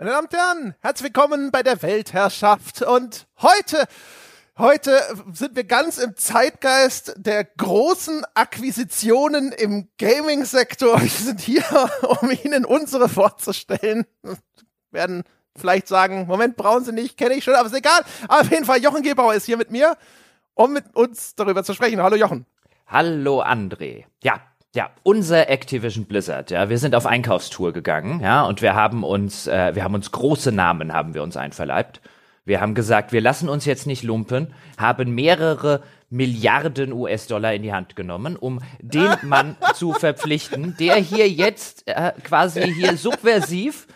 Meine Damen und Herren, herzlich willkommen bei der Weltherrschaft. Und heute, heute sind wir ganz im Zeitgeist der großen Akquisitionen im Gaming-Sektor. Wir sind hier, um Ihnen unsere vorzustellen. Wir werden vielleicht sagen, Moment, brauchen Sie nicht, kenne ich schon, aber ist egal. Aber auf jeden Fall, Jochen Gebauer ist hier mit mir, um mit uns darüber zu sprechen. Hallo Jochen. Hallo André. Ja, ja, unser Activision Blizzard, ja, wir sind auf Einkaufstour gegangen, ja, und wir haben uns, äh, wir haben uns große Namen haben wir uns einverleibt. Wir haben gesagt, wir lassen uns jetzt nicht lumpen, haben mehrere Milliarden US-Dollar in die Hand genommen, um den Mann zu verpflichten, der hier jetzt äh, quasi hier subversiv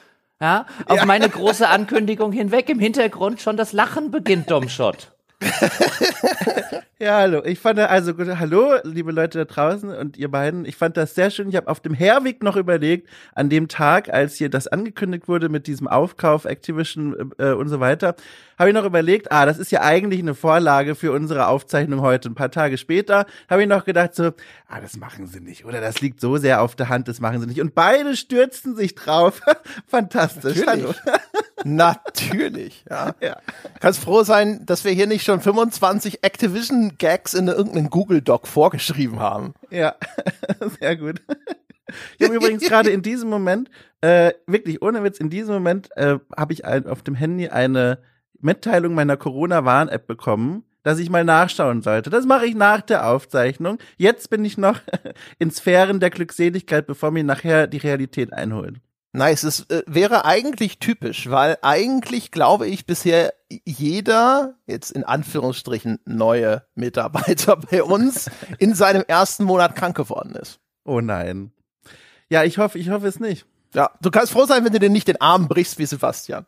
ja, auf ja. meine große Ankündigung hinweg im Hintergrund schon das Lachen beginnt, Domshot. ja, hallo. Ich fand also hallo, liebe Leute da draußen und ihr beiden. Ich fand das sehr schön. Ich habe auf dem Herweg noch überlegt, an dem Tag, als hier das angekündigt wurde mit diesem Aufkauf Activision äh, und so weiter, habe ich noch überlegt, ah, das ist ja eigentlich eine Vorlage für unsere Aufzeichnung heute. Ein paar Tage später habe ich noch gedacht so, ah, das machen sie nicht oder das liegt so sehr auf der Hand, das machen sie nicht. Und beide stürzten sich drauf. Fantastisch. Natürlich. Natürlich, ja. ja. Kannst froh sein, dass wir hier nicht schon 25 Activision-Gags in irgendeinem Google-Doc vorgeschrieben haben. Ja, sehr gut. Ich habe übrigens gerade in diesem Moment, äh, wirklich ohne Witz, in diesem Moment äh, habe ich ein, auf dem Handy eine Mitteilung meiner Corona-Warn-App bekommen, dass ich mal nachschauen sollte. Das mache ich nach der Aufzeichnung. Jetzt bin ich noch in Sphären der Glückseligkeit, bevor mir nachher die Realität einholt. Nice, es äh, wäre eigentlich typisch, weil eigentlich glaube ich bisher jeder, jetzt in Anführungsstrichen neue Mitarbeiter bei uns, in seinem ersten Monat krank geworden ist. Oh nein. Ja, ich hoffe, ich hoffe es nicht. Ja, du kannst froh sein, wenn du dir nicht den Arm brichst wie Sebastian.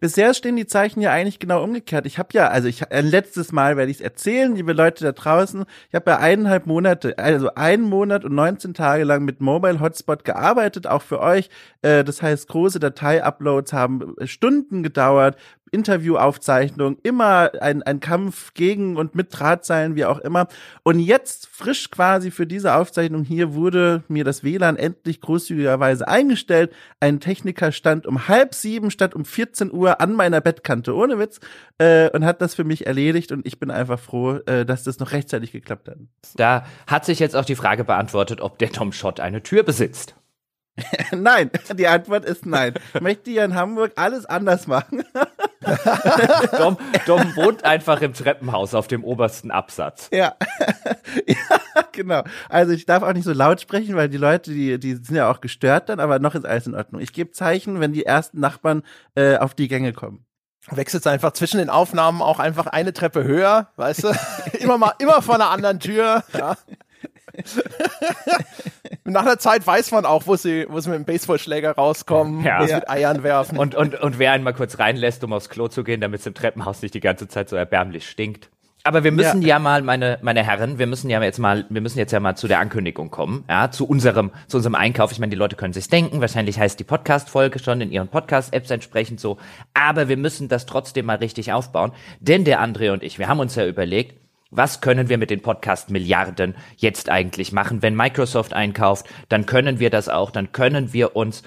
Bisher stehen die Zeichen ja eigentlich genau umgekehrt. Ich habe ja, also ich äh, letztes Mal werde ich es erzählen, liebe Leute da draußen. Ich habe ja eineinhalb Monate, also einen Monat und 19 Tage lang mit Mobile Hotspot gearbeitet, auch für euch. Äh, das heißt, große Datei-Uploads haben Stunden gedauert. Interviewaufzeichnung, immer ein, ein Kampf gegen und mit Drahtseilen, wie auch immer. Und jetzt frisch quasi für diese Aufzeichnung hier wurde mir das WLAN endlich großzügigerweise eingestellt. Ein Techniker stand um halb sieben statt um 14 Uhr an meiner Bettkante, ohne Witz, äh, und hat das für mich erledigt und ich bin einfach froh, äh, dass das noch rechtzeitig geklappt hat. Da hat sich jetzt auch die Frage beantwortet, ob der Tom Schott eine Tür besitzt. nein, die Antwort ist nein. Ich möchte hier in Hamburg alles anders machen. Dom, Dom wohnt einfach im Treppenhaus auf dem obersten Absatz. Ja. ja, genau. Also ich darf auch nicht so laut sprechen, weil die Leute, die, die sind ja auch gestört dann, aber noch ist alles in Ordnung. Ich gebe Zeichen, wenn die ersten Nachbarn äh, auf die Gänge kommen wechselt einfach zwischen den Aufnahmen auch einfach eine Treppe höher, weißt du? immer mal, immer vor einer anderen Tür. Ja. Nach einer Zeit weiß man auch, wo sie, wo sie mit dem Baseballschläger rauskommen, ja. wo sie mit Eiern werfen. Und, und, und wer einen mal kurz reinlässt, um aufs Klo zu gehen, damit es im Treppenhaus nicht die ganze Zeit so erbärmlich stinkt. Aber wir müssen ja. ja. mal, meine, meine Herren, wir müssen ja jetzt mal, wir müssen jetzt ja mal zu der Ankündigung kommen, ja, zu unserem, zu unserem Einkauf. Ich meine, die Leute können sich's denken. Wahrscheinlich heißt die Podcast-Folge schon in ihren Podcast-Apps entsprechend so. Aber wir müssen das trotzdem mal richtig aufbauen. Denn der André und ich, wir haben uns ja überlegt, was können wir mit den Podcast-Milliarden jetzt eigentlich machen? Wenn Microsoft einkauft, dann können wir das auch, dann können wir uns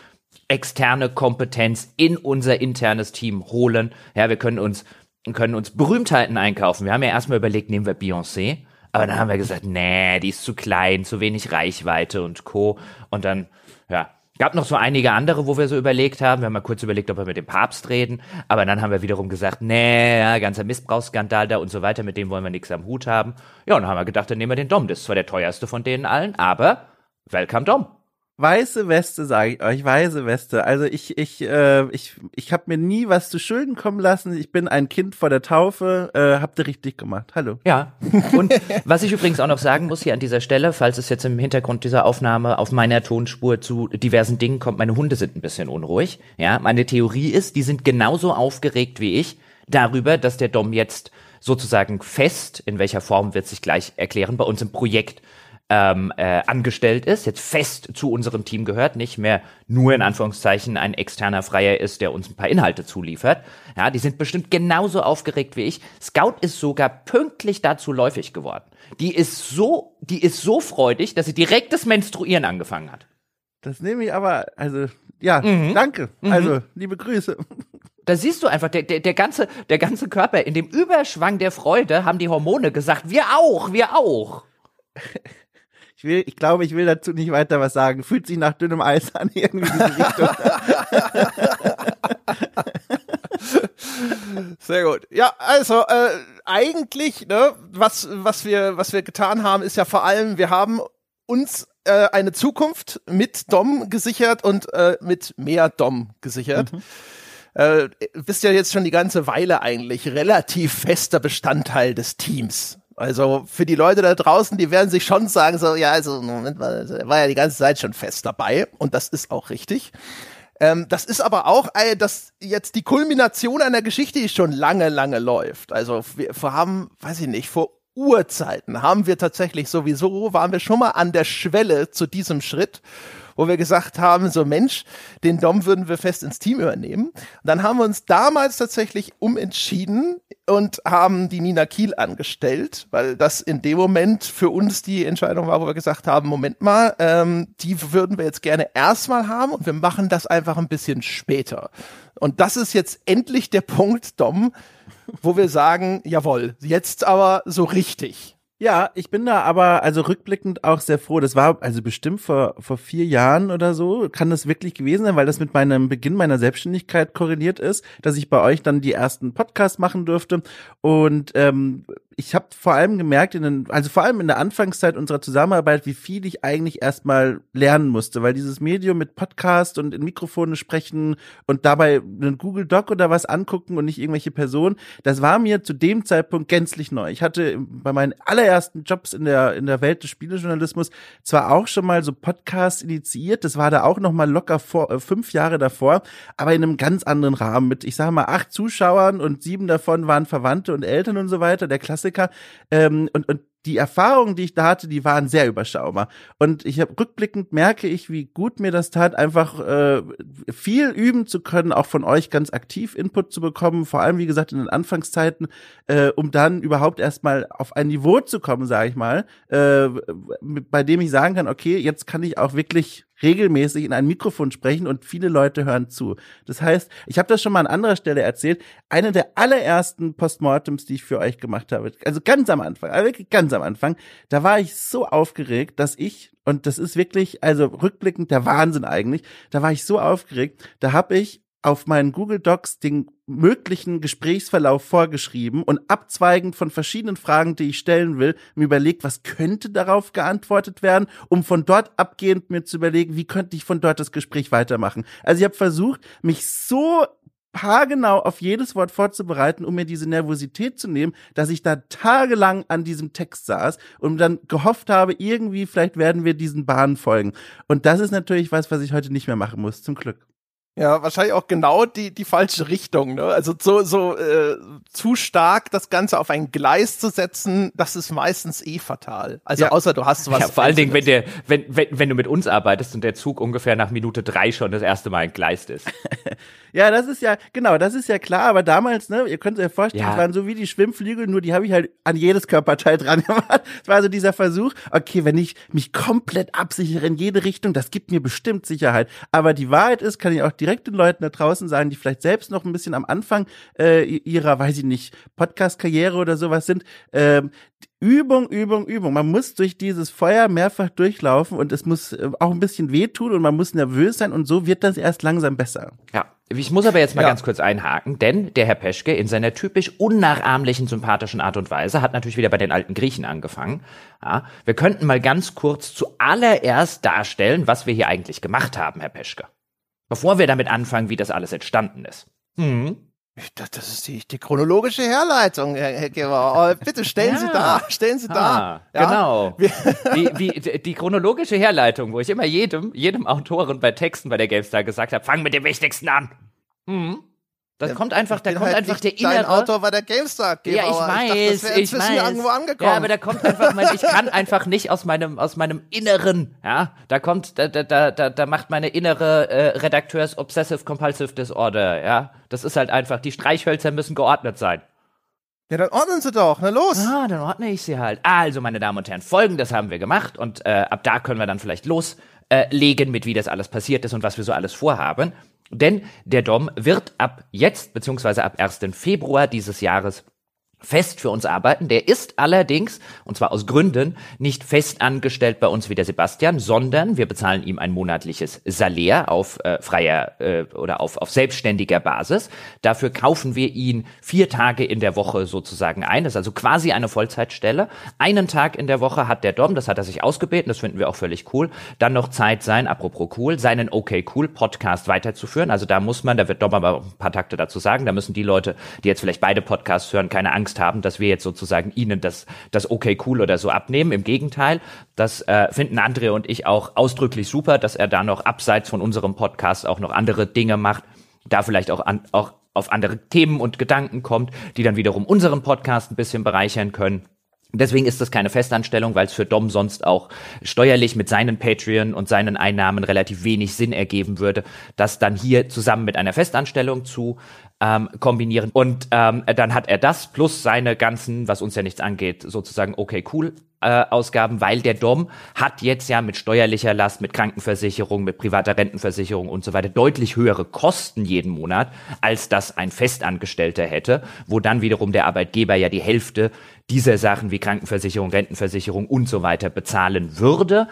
externe Kompetenz in unser internes Team holen. Ja, wir können uns, können uns Berühmtheiten einkaufen. Wir haben ja erstmal überlegt, nehmen wir Beyoncé. Aber dann haben wir gesagt, nee, die ist zu klein, zu wenig Reichweite und Co. Und dann, ja, Gab noch so einige andere, wo wir so überlegt haben. Wir haben mal kurz überlegt, ob wir mit dem Papst reden. Aber dann haben wir wiederum gesagt, nee, ja, ganzer Missbrauchsskandal da und so weiter, mit dem wollen wir nichts am Hut haben. Ja, und dann haben wir gedacht, dann nehmen wir den Dom. Das ist zwar der teuerste von denen allen, aber welcome Dom. Weiße Weste, sage ich euch, weiße Weste. Also ich, ich, äh, ich, ich habe mir nie was zu Schulden kommen lassen. Ich bin ein Kind vor der Taufe. Äh, habt ihr richtig gemacht. Hallo. Ja. Und was ich übrigens auch noch sagen muss hier an dieser Stelle, falls es jetzt im Hintergrund dieser Aufnahme auf meiner Tonspur zu diversen Dingen kommt, meine Hunde sind ein bisschen unruhig. Ja, meine Theorie ist, die sind genauso aufgeregt wie ich darüber, dass der Dom jetzt sozusagen fest, in welcher Form wird sich gleich erklären, bei uns im Projekt ähm, äh, angestellt ist, jetzt fest zu unserem Team gehört, nicht mehr nur in Anführungszeichen ein externer Freier ist, der uns ein paar Inhalte zuliefert. Ja, die sind bestimmt genauso aufgeregt wie ich. Scout ist sogar pünktlich dazu läufig geworden. Die ist so, die ist so freudig, dass sie direkt das Menstruieren angefangen hat. Das nehme ich aber, also ja, mhm. danke. Mhm. Also, liebe Grüße. Da siehst du einfach, der, der, der, ganze, der ganze Körper, in dem Überschwang der Freude haben die Hormone gesagt, wir auch, wir auch. Ich will, ich glaube, ich will dazu nicht weiter was sagen. Fühlt sich nach dünnem Eis an, irgendwie diese Richtung. Sehr gut. Ja, also äh, eigentlich, ne, was was wir was wir getan haben, ist ja vor allem, wir haben uns äh, eine Zukunft mit Dom gesichert und äh, mit mehr Dom gesichert. Mhm. Äh, bist ja jetzt schon die ganze Weile eigentlich relativ fester Bestandteil des Teams. Also für die Leute da draußen, die werden sich schon sagen, so, ja, also Moment mal, war ja die ganze Zeit schon fest dabei und das ist auch richtig. Ähm, das ist aber auch äh, das jetzt die Kulmination einer Geschichte, die schon lange, lange läuft. Also wir haben, weiß ich nicht, vor Urzeiten haben wir tatsächlich sowieso, waren wir schon mal an der Schwelle zu diesem Schritt wo wir gesagt haben, so Mensch, den Dom würden wir fest ins Team übernehmen. Und dann haben wir uns damals tatsächlich umentschieden und haben die Nina Kiel angestellt, weil das in dem Moment für uns die Entscheidung war, wo wir gesagt haben, Moment mal, ähm, die würden wir jetzt gerne erstmal haben und wir machen das einfach ein bisschen später. Und das ist jetzt endlich der Punkt, Dom, wo wir sagen, jawohl, jetzt aber so richtig. Ja, ich bin da aber also rückblickend auch sehr froh. Das war also bestimmt vor, vor vier Jahren oder so, kann das wirklich gewesen sein, weil das mit meinem Beginn meiner Selbstständigkeit korreliert ist, dass ich bei euch dann die ersten Podcasts machen durfte. Und ähm, ich habe vor allem gemerkt, in den, also vor allem in der Anfangszeit unserer Zusammenarbeit, wie viel ich eigentlich erstmal lernen musste, weil dieses Medium mit Podcast und in Mikrofone sprechen und dabei einen Google Doc oder was angucken und nicht irgendwelche Personen, das war mir zu dem Zeitpunkt gänzlich neu. Ich hatte bei meinen allerersten Jobs in der in der Welt des Spielejournalismus zwar auch schon mal so Podcasts initiiert, das war da auch noch mal locker vor äh, fünf Jahre davor, aber in einem ganz anderen Rahmen mit, ich sage mal acht Zuschauern und sieben davon waren Verwandte und Eltern und so weiter. Der Klasse Klassiker. Ähm, und, und die Erfahrungen, die ich da hatte, die waren sehr überschaubar. Und ich habe rückblickend merke ich, wie gut mir das tat, einfach äh, viel üben zu können, auch von euch ganz aktiv Input zu bekommen, vor allem wie gesagt in den Anfangszeiten, äh, um dann überhaupt erstmal auf ein Niveau zu kommen, sage ich mal, äh, bei dem ich sagen kann, okay, jetzt kann ich auch wirklich regelmäßig in ein Mikrofon sprechen und viele Leute hören zu. Das heißt, ich habe das schon mal an anderer Stelle erzählt, eine der allerersten Postmortems, die ich für euch gemacht habe, also ganz am Anfang, also wirklich ganz am Anfang, da war ich so aufgeregt, dass ich, und das ist wirklich, also rückblickend der Wahnsinn eigentlich, da war ich so aufgeregt, da habe ich auf meinen Google Docs den möglichen Gesprächsverlauf vorgeschrieben und abzweigend von verschiedenen Fragen, die ich stellen will, mir überlegt, was könnte darauf geantwortet werden, um von dort abgehend mir zu überlegen, wie könnte ich von dort das Gespräch weitermachen. Also ich habe versucht, mich so haargenau auf jedes Wort vorzubereiten, um mir diese Nervosität zu nehmen, dass ich da tagelang an diesem Text saß und dann gehofft habe, irgendwie vielleicht werden wir diesen Bahnen folgen. Und das ist natürlich was, was ich heute nicht mehr machen muss, zum Glück. Ja, wahrscheinlich auch genau die die falsche Richtung. Ne? Also so so äh, zu stark das Ganze auf ein Gleis zu setzen, das ist meistens eh fatal. Also ja. außer du hast was. Ja, vor allen Dingen, wenn der wenn, wenn wenn du mit uns arbeitest und der Zug ungefähr nach Minute drei schon das erste Mal entgleist ist. ja, das ist ja genau, das ist ja klar. Aber damals, ne, ihr könnt euch vorstellen, ja. es waren so wie die Schwimmflügel, nur die habe ich halt an jedes Körperteil dran gemacht. Es war so dieser Versuch. Okay, wenn ich mich komplett absichere in jede Richtung, das gibt mir bestimmt Sicherheit. Aber die Wahrheit ist, kann ich auch direkt den Leuten da draußen sagen, die vielleicht selbst noch ein bisschen am Anfang äh, ihrer, weiß ich nicht, Podcast-Karriere oder sowas sind, äh, Übung, Übung, Übung. Man muss durch dieses Feuer mehrfach durchlaufen und es muss äh, auch ein bisschen wehtun und man muss nervös sein und so wird das erst langsam besser. Ja. Ich muss aber jetzt mal ja. ganz kurz einhaken, denn der Herr Peschke in seiner typisch unnachahmlichen, sympathischen Art und Weise hat natürlich wieder bei den alten Griechen angefangen. Ja, wir könnten mal ganz kurz zuallererst darstellen, was wir hier eigentlich gemacht haben, Herr Peschke. Bevor wir damit anfangen, wie das alles entstanden ist. Mhm. Das, das ist die, die chronologische Herleitung, Herr, Geber. Oh, bitte stellen ja. Sie da, stellen Sie ah, da. Ja? Genau. Die, die, die, chronologische Herleitung, wo ich immer jedem, jedem Autoren bei Texten bei der GameStar gesagt habe, fang mit dem Wichtigsten an. Mhm. Das kommt einfach, da kommt halt einfach der innere. Dein Autor war der GameStar. Ja, ich weiß, ich, dachte, ich weiß. Irgendwo angekommen. Ja, aber da kommt einfach, mein, ich kann einfach nicht aus meinem, aus meinem Inneren, ja, da kommt, da, da, da, da macht meine innere äh, Redakteurs Obsessive Compulsive Disorder, ja. Das ist halt einfach, die Streichhölzer müssen geordnet sein. Ja, dann ordnen Sie doch, na los. Ah, dann ordne ich sie halt. Also, meine Damen und Herren, folgendes haben wir gemacht und äh, ab da können wir dann vielleicht los äh, legen, mit wie das alles passiert ist und was wir so alles vorhaben. Denn der Dom wird ab jetzt, beziehungsweise ab 1. Februar dieses Jahres fest für uns arbeiten. Der ist allerdings, und zwar aus Gründen, nicht fest angestellt bei uns wie der Sebastian, sondern wir bezahlen ihm ein monatliches Salär auf äh, freier äh, oder auf, auf selbstständiger Basis. Dafür kaufen wir ihn vier Tage in der Woche sozusagen ein. Das ist also quasi eine Vollzeitstelle. Einen Tag in der Woche hat der Dom, das hat er sich ausgebeten, das finden wir auch völlig cool, dann noch Zeit sein, apropos cool, seinen Okay Cool Podcast weiterzuführen. Also da muss man, da wird Dom aber ein paar Takte dazu sagen, da müssen die Leute, die jetzt vielleicht beide Podcasts hören, keine Angst Angst haben, dass wir jetzt sozusagen ihnen das, das okay cool oder so abnehmen. Im Gegenteil, das äh, finden Andre und ich auch ausdrücklich super, dass er da noch abseits von unserem Podcast auch noch andere Dinge macht, da vielleicht auch, an, auch auf andere Themen und Gedanken kommt, die dann wiederum unseren Podcast ein bisschen bereichern können. Deswegen ist das keine Festanstellung, weil es für Dom sonst auch steuerlich mit seinen Patreon und seinen Einnahmen relativ wenig Sinn ergeben würde, das dann hier zusammen mit einer Festanstellung zu ähm, kombinieren. Und ähm, dann hat er das plus seine ganzen, was uns ja nichts angeht, sozusagen okay cool äh, Ausgaben, weil der Dom hat jetzt ja mit steuerlicher Last, mit Krankenversicherung, mit privater Rentenversicherung und so weiter deutlich höhere Kosten jeden Monat, als das ein Festangestellter hätte, wo dann wiederum der Arbeitgeber ja die Hälfte dieser Sachen wie Krankenversicherung, Rentenversicherung und so weiter bezahlen würde.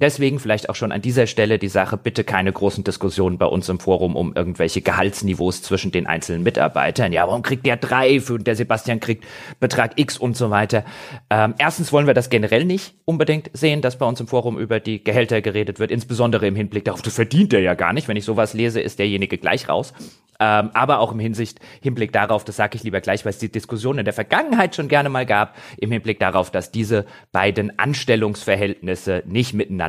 Deswegen vielleicht auch schon an dieser Stelle die Sache, bitte keine großen Diskussionen bei uns im Forum um irgendwelche Gehaltsniveaus zwischen den einzelnen Mitarbeitern. Ja, warum kriegt der drei für der Sebastian kriegt Betrag X und so weiter. Ähm, erstens wollen wir das generell nicht unbedingt sehen, dass bei uns im Forum über die Gehälter geredet wird, insbesondere im Hinblick darauf, das verdient er ja gar nicht. Wenn ich sowas lese, ist derjenige gleich raus. Ähm, aber auch im Hinsicht, Hinblick darauf, das sage ich lieber gleich, weil es die Diskussion in der Vergangenheit schon gerne mal gab, im Hinblick darauf, dass diese beiden Anstellungsverhältnisse nicht miteinander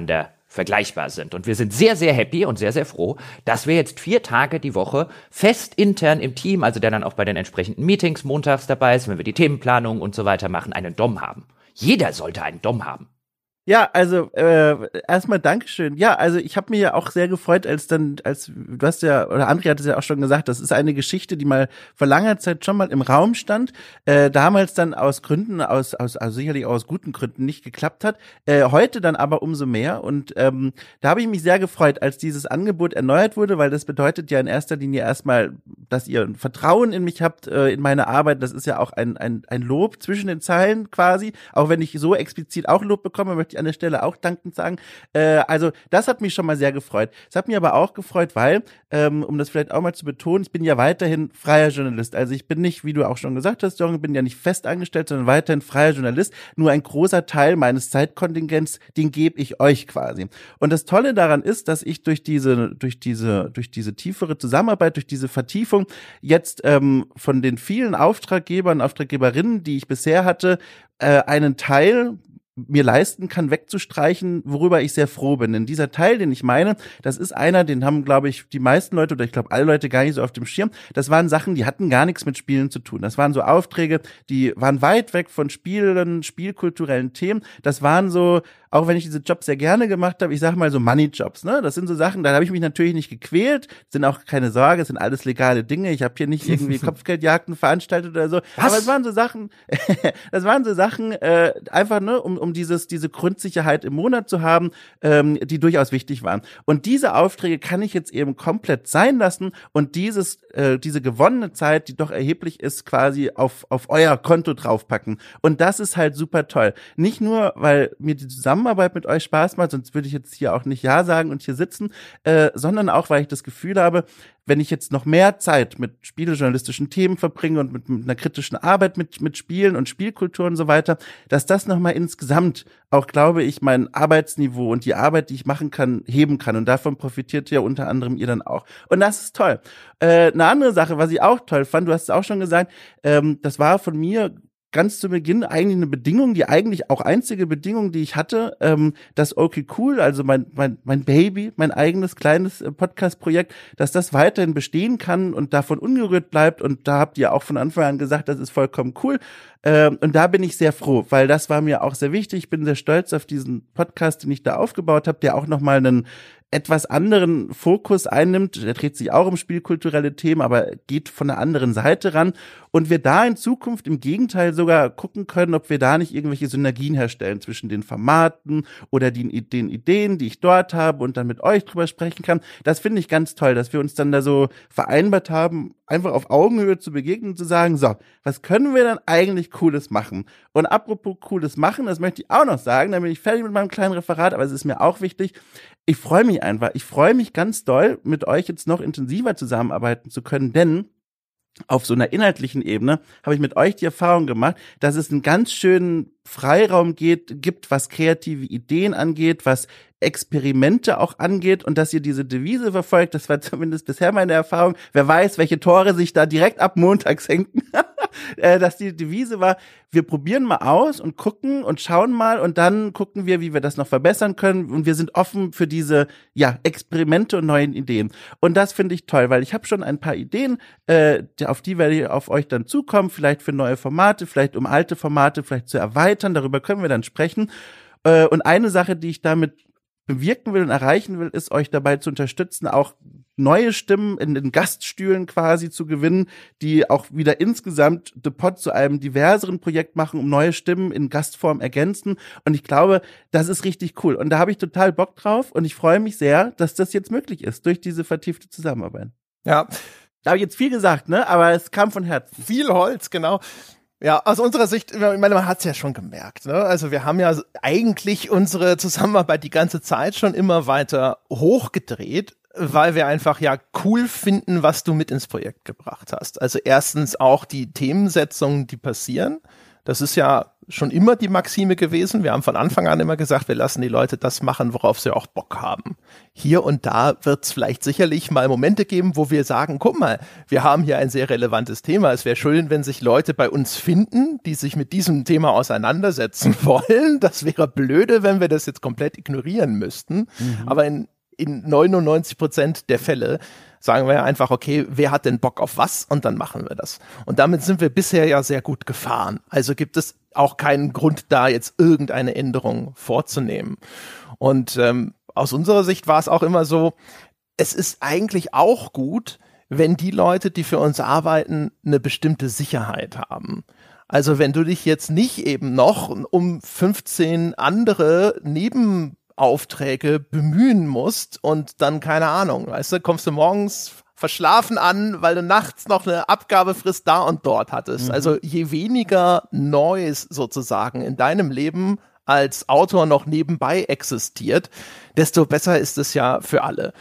vergleichbar sind. Und wir sind sehr, sehr happy und sehr, sehr froh, dass wir jetzt vier Tage die Woche fest intern im Team, also der dann auch bei den entsprechenden Meetings montags dabei ist, wenn wir die Themenplanung und so weiter machen, einen Dom haben. Jeder sollte einen Dom haben. Ja, also äh, erstmal Dankeschön. Ja, also ich habe mir ja auch sehr gefreut, als dann, als du hast ja, oder André hat es ja auch schon gesagt, das ist eine Geschichte, die mal vor langer Zeit schon mal im Raum stand, äh, damals dann aus Gründen, aus, aus also sicherlich aus guten Gründen nicht geklappt hat, äh, heute dann aber umso mehr. Und ähm, da habe ich mich sehr gefreut, als dieses Angebot erneuert wurde, weil das bedeutet ja in erster Linie erstmal, dass ihr ein Vertrauen in mich habt, äh, in meine Arbeit. Das ist ja auch ein, ein, ein Lob zwischen den Zeilen quasi. Auch wenn ich so explizit auch Lob bekomme, möchte ich an der Stelle auch dankend sagen. Äh, also das hat mich schon mal sehr gefreut. Es hat mich aber auch gefreut, weil, ähm, um das vielleicht auch mal zu betonen, ich bin ja weiterhin freier Journalist. Also ich bin nicht, wie du auch schon gesagt hast, Jürgen, bin ja nicht fest angestellt, sondern weiterhin freier Journalist. Nur ein großer Teil meines Zeitkontingents, den gebe ich euch quasi. Und das Tolle daran ist, dass ich durch diese, durch diese, durch diese tiefere Zusammenarbeit, durch diese Vertiefung jetzt ähm, von den vielen Auftraggebern, Auftraggeberinnen, die ich bisher hatte, äh, einen Teil mir leisten kann, wegzustreichen, worüber ich sehr froh bin. Denn dieser Teil, den ich meine, das ist einer, den haben, glaube ich, die meisten Leute oder ich glaube alle Leute gar nicht so auf dem Schirm. Das waren Sachen, die hatten gar nichts mit Spielen zu tun. Das waren so Aufträge, die waren weit weg von Spielen, spielkulturellen Themen. Das waren so auch wenn ich diese Jobs sehr gerne gemacht habe, ich sage mal so Money-Jobs, ne? Das sind so Sachen, da habe ich mich natürlich nicht gequält, sind auch keine Sorge, es sind alles legale Dinge. Ich habe hier nicht irgendwie Kopfgeldjagden veranstaltet oder so. Was? Aber es waren so Sachen, das waren so Sachen, äh, einfach, ne, um, um dieses, diese Grundsicherheit im Monat zu haben, ähm, die durchaus wichtig waren. Und diese Aufträge kann ich jetzt eben komplett sein lassen und dieses, äh, diese gewonnene Zeit, die doch erheblich ist, quasi auf, auf euer Konto draufpacken. Und das ist halt super toll. Nicht nur, weil mir die Zusammenarbeit Zusammenarbeit mit euch Spaß macht, sonst würde ich jetzt hier auch nicht Ja sagen und hier sitzen, äh, sondern auch, weil ich das Gefühl habe, wenn ich jetzt noch mehr Zeit mit spielejournalistischen Themen verbringe und mit, mit einer kritischen Arbeit mit, mit Spielen und Spielkultur und so weiter, dass das nochmal insgesamt auch, glaube ich, mein Arbeitsniveau und die Arbeit, die ich machen kann, heben kann. Und davon profitiert ja unter anderem ihr dann auch. Und das ist toll. Äh, eine andere Sache, was ich auch toll fand, du hast es auch schon gesagt, ähm, das war von mir ganz zu Beginn eigentlich eine Bedingung, die eigentlich auch einzige Bedingung, die ich hatte, ähm, dass Okay Cool, also mein, mein, mein Baby, mein eigenes kleines äh, Podcast-Projekt, dass das weiterhin bestehen kann und davon ungerührt bleibt. Und da habt ihr auch von Anfang an gesagt, das ist vollkommen cool. Ähm, und da bin ich sehr froh, weil das war mir auch sehr wichtig. Ich bin sehr stolz auf diesen Podcast, den ich da aufgebaut habe, der auch nochmal einen etwas anderen Fokus einnimmt. Der dreht sich auch um spielkulturelle Themen, aber geht von der anderen Seite ran. Und wir da in Zukunft im Gegenteil sogar gucken können, ob wir da nicht irgendwelche Synergien herstellen zwischen den Formaten oder den, den Ideen, die ich dort habe und dann mit euch drüber sprechen kann. Das finde ich ganz toll, dass wir uns dann da so vereinbart haben, einfach auf Augenhöhe zu begegnen und zu sagen, so, was können wir dann eigentlich Cooles machen? Und apropos Cooles machen, das möchte ich auch noch sagen, dann bin ich fertig mit meinem kleinen Referat, aber es ist mir auch wichtig, ich freue mich einfach. Ich freue mich ganz doll, mit euch jetzt noch intensiver zusammenarbeiten zu können, denn auf so einer inhaltlichen Ebene habe ich mit euch die Erfahrung gemacht, dass es einen ganz schönen Freiraum geht, gibt, was kreative Ideen angeht, was Experimente auch angeht und dass ihr diese Devise verfolgt, das war zumindest bisher meine Erfahrung. Wer weiß, welche Tore sich da direkt ab Montag senken, äh, dass die Devise war, wir probieren mal aus und gucken und schauen mal und dann gucken wir, wie wir das noch verbessern können und wir sind offen für diese ja Experimente und neuen Ideen. Und das finde ich toll, weil ich habe schon ein paar Ideen, äh, auf die werde ich auf euch dann zukommen, vielleicht für neue Formate, vielleicht um alte Formate vielleicht zu erweitern, darüber können wir dann sprechen. Äh, und eine Sache, die ich damit bewirken will und erreichen will, ist euch dabei zu unterstützen, auch neue Stimmen in den Gaststühlen quasi zu gewinnen, die auch wieder insgesamt The Pod zu einem diverseren Projekt machen, um neue Stimmen in Gastform ergänzen. Und ich glaube, das ist richtig cool. Und da habe ich total Bock drauf und ich freue mich sehr, dass das jetzt möglich ist durch diese vertiefte Zusammenarbeit. Ja. Da habe ich jetzt viel gesagt, ne? Aber es kam von Herzen. Viel Holz, genau. Ja, aus unserer Sicht, ich meine, man hat es ja schon gemerkt. Ne? Also wir haben ja eigentlich unsere Zusammenarbeit die ganze Zeit schon immer weiter hochgedreht, weil wir einfach ja cool finden, was du mit ins Projekt gebracht hast. Also erstens auch die Themensetzungen, die passieren. Das ist ja schon immer die Maxime gewesen. Wir haben von Anfang an immer gesagt, wir lassen die Leute das machen, worauf sie auch Bock haben. Hier und da wird es vielleicht sicherlich mal Momente geben, wo wir sagen, guck mal, wir haben hier ein sehr relevantes Thema. Es wäre schön, wenn sich Leute bei uns finden, die sich mit diesem Thema auseinandersetzen wollen. Das wäre blöde, wenn wir das jetzt komplett ignorieren müssten. Mhm. Aber in, in 99 Prozent der Fälle sagen wir einfach, okay, wer hat denn Bock auf was? Und dann machen wir das. Und damit sind wir bisher ja sehr gut gefahren. Also gibt es auch keinen Grund, da jetzt irgendeine Änderung vorzunehmen. Und ähm, aus unserer Sicht war es auch immer so, es ist eigentlich auch gut, wenn die Leute, die für uns arbeiten, eine bestimmte Sicherheit haben. Also wenn du dich jetzt nicht eben noch um 15 andere neben Aufträge bemühen musst und dann keine Ahnung, weißt du, kommst du morgens verschlafen an, weil du nachts noch eine Abgabefrist da und dort hattest. Mhm. Also je weniger Neues sozusagen in deinem Leben als Autor noch nebenbei existiert, desto besser ist es ja für alle.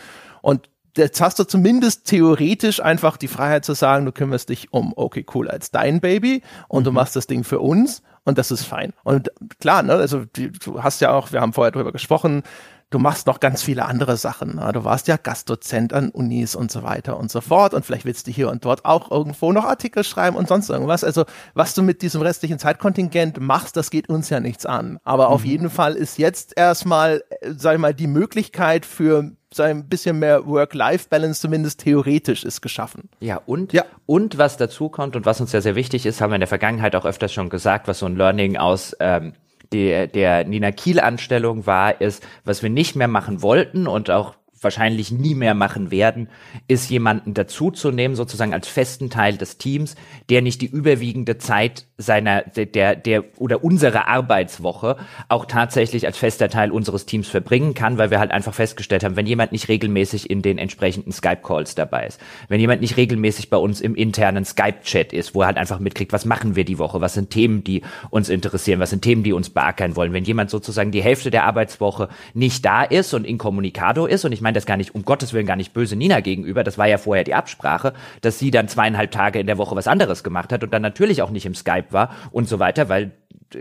Und jetzt hast du zumindest theoretisch einfach die Freiheit zu sagen, du kümmerst dich um okay cool als dein Baby und mhm. du machst das Ding für uns und das ist fein. Und klar, ne, also die, du hast ja auch, wir haben vorher drüber gesprochen, du machst noch ganz viele andere Sachen. Ne? Du warst ja Gastdozent an Unis und so weiter und so fort und vielleicht willst du hier und dort auch irgendwo noch Artikel schreiben und sonst irgendwas. Also was du mit diesem restlichen Zeitkontingent machst, das geht uns ja nichts an. Aber mhm. auf jeden Fall ist jetzt erstmal, äh, sag ich mal, die Möglichkeit für ein bisschen mehr Work-Life-Balance zumindest theoretisch ist geschaffen. Ja, und, ja. und was dazu kommt und was uns ja sehr wichtig ist, haben wir in der Vergangenheit auch öfters schon gesagt, was so ein Learning aus ähm, der, der Nina Kiel-Anstellung war, ist, was wir nicht mehr machen wollten und auch wahrscheinlich nie mehr machen werden, ist jemanden dazuzunehmen, sozusagen als festen Teil des Teams, der nicht die überwiegende Zeit seiner, der, der, oder unserer Arbeitswoche auch tatsächlich als fester Teil unseres Teams verbringen kann, weil wir halt einfach festgestellt haben, wenn jemand nicht regelmäßig in den entsprechenden Skype-Calls dabei ist, wenn jemand nicht regelmäßig bei uns im internen Skype-Chat ist, wo er halt einfach mitkriegt, was machen wir die Woche, was sind Themen, die uns interessieren, was sind Themen, die uns beackern wollen, wenn jemand sozusagen die Hälfte der Arbeitswoche nicht da ist und incommunicado ist und ich meine das gar nicht, um Gottes Willen gar nicht böse Nina gegenüber. Das war ja vorher die Absprache, dass sie dann zweieinhalb Tage in der Woche was anderes gemacht hat und dann natürlich auch nicht im Skype war und so weiter, weil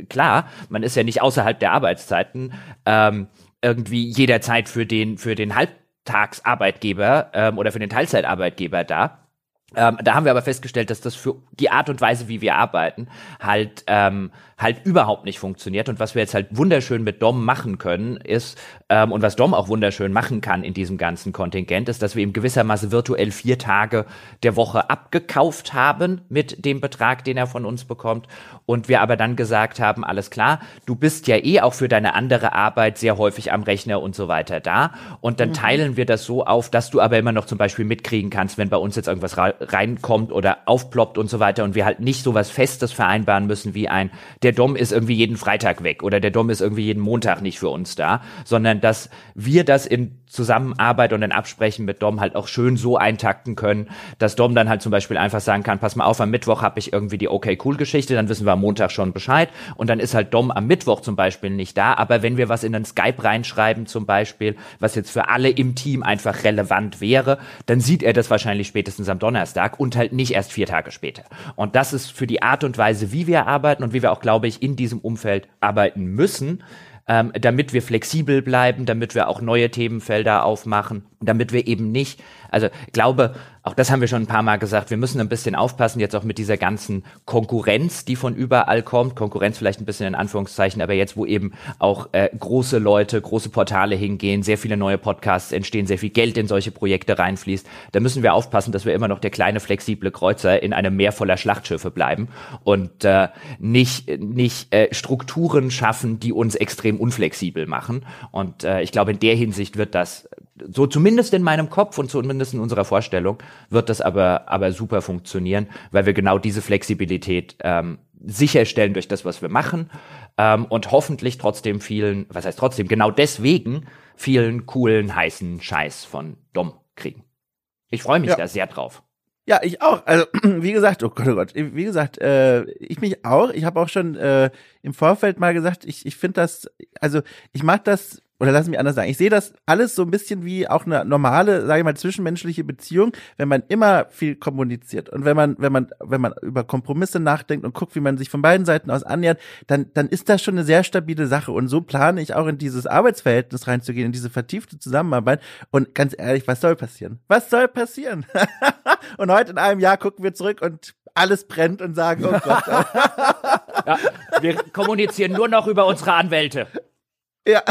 klar, man ist ja nicht außerhalb der Arbeitszeiten ähm, irgendwie jederzeit für den, für den Halbtagsarbeitgeber ähm, oder für den Teilzeitarbeitgeber da. Ähm, da haben wir aber festgestellt, dass das für die Art und Weise, wie wir arbeiten, halt ähm, halt überhaupt nicht funktioniert. Und was wir jetzt halt wunderschön mit Dom machen können, ist, ähm, und was Dom auch wunderschön machen kann in diesem ganzen Kontingent, ist, dass wir ihm gewissermaßen virtuell vier Tage der Woche abgekauft haben mit dem Betrag, den er von uns bekommt. Und wir aber dann gesagt haben, alles klar, du bist ja eh auch für deine andere Arbeit sehr häufig am Rechner und so weiter da. Und dann mhm. teilen wir das so auf, dass du aber immer noch zum Beispiel mitkriegen kannst, wenn bei uns jetzt irgendwas reinkommt oder aufploppt und so weiter und wir halt nicht so was Festes vereinbaren müssen wie ein, der Dom ist irgendwie jeden Freitag weg oder der Dom ist irgendwie jeden Montag nicht für uns da, sondern dass wir das in Zusammenarbeit und in Absprechen mit Dom halt auch schön so eintakten können, dass Dom dann halt zum Beispiel einfach sagen kann, pass mal auf, am Mittwoch habe ich irgendwie die okay cool Geschichte, dann wissen wir am Montag schon Bescheid und dann ist halt Dom am Mittwoch zum Beispiel nicht da, aber wenn wir was in den Skype reinschreiben zum Beispiel, was jetzt für alle im Team einfach relevant wäre, dann sieht er das wahrscheinlich spätestens am Donnerstag und halt nicht erst vier Tage später. Und das ist für die Art und Weise, wie wir arbeiten und wie wir auch, glaube ich, in diesem Umfeld arbeiten müssen, ähm, damit wir flexibel bleiben, damit wir auch neue Themenfelder aufmachen, damit wir eben nicht, also glaube, auch das haben wir schon ein paar Mal gesagt, wir müssen ein bisschen aufpassen, jetzt auch mit dieser ganzen Konkurrenz, die von überall kommt. Konkurrenz vielleicht ein bisschen in Anführungszeichen, aber jetzt, wo eben auch äh, große Leute, große Portale hingehen, sehr viele neue Podcasts entstehen, sehr viel Geld in solche Projekte reinfließt, da müssen wir aufpassen, dass wir immer noch der kleine, flexible Kreuzer in einem Meer voller Schlachtschiffe bleiben und äh, nicht, nicht äh, Strukturen schaffen, die uns extrem unflexibel machen. Und äh, ich glaube, in der Hinsicht wird das so zumindest in meinem Kopf und zumindest in unserer Vorstellung wird das aber, aber super funktionieren, weil wir genau diese Flexibilität ähm, sicherstellen durch das, was wir machen ähm, und hoffentlich trotzdem vielen, was heißt trotzdem, genau deswegen vielen coolen, heißen Scheiß von Dom kriegen. Ich freue mich ja. da sehr drauf. Ja, ich auch. Also wie gesagt, oh Gott, oh Gott, wie gesagt, äh, ich mich auch. Ich habe auch schon äh, im Vorfeld mal gesagt, ich, ich finde das, also ich mag das oder lass mich anders sagen, ich sehe das alles so ein bisschen wie auch eine normale, sage ich mal, zwischenmenschliche Beziehung, wenn man immer viel kommuniziert und wenn man, wenn man, wenn man über Kompromisse nachdenkt und guckt, wie man sich von beiden Seiten aus annähert, dann, dann ist das schon eine sehr stabile Sache. Und so plane ich auch in dieses Arbeitsverhältnis reinzugehen, in diese vertiefte Zusammenarbeit. Und ganz ehrlich, was soll passieren? Was soll passieren? und heute in einem Jahr gucken wir zurück und alles brennt und sagen, oh Gott. ja, wir kommunizieren nur noch über unsere Anwälte. Ja.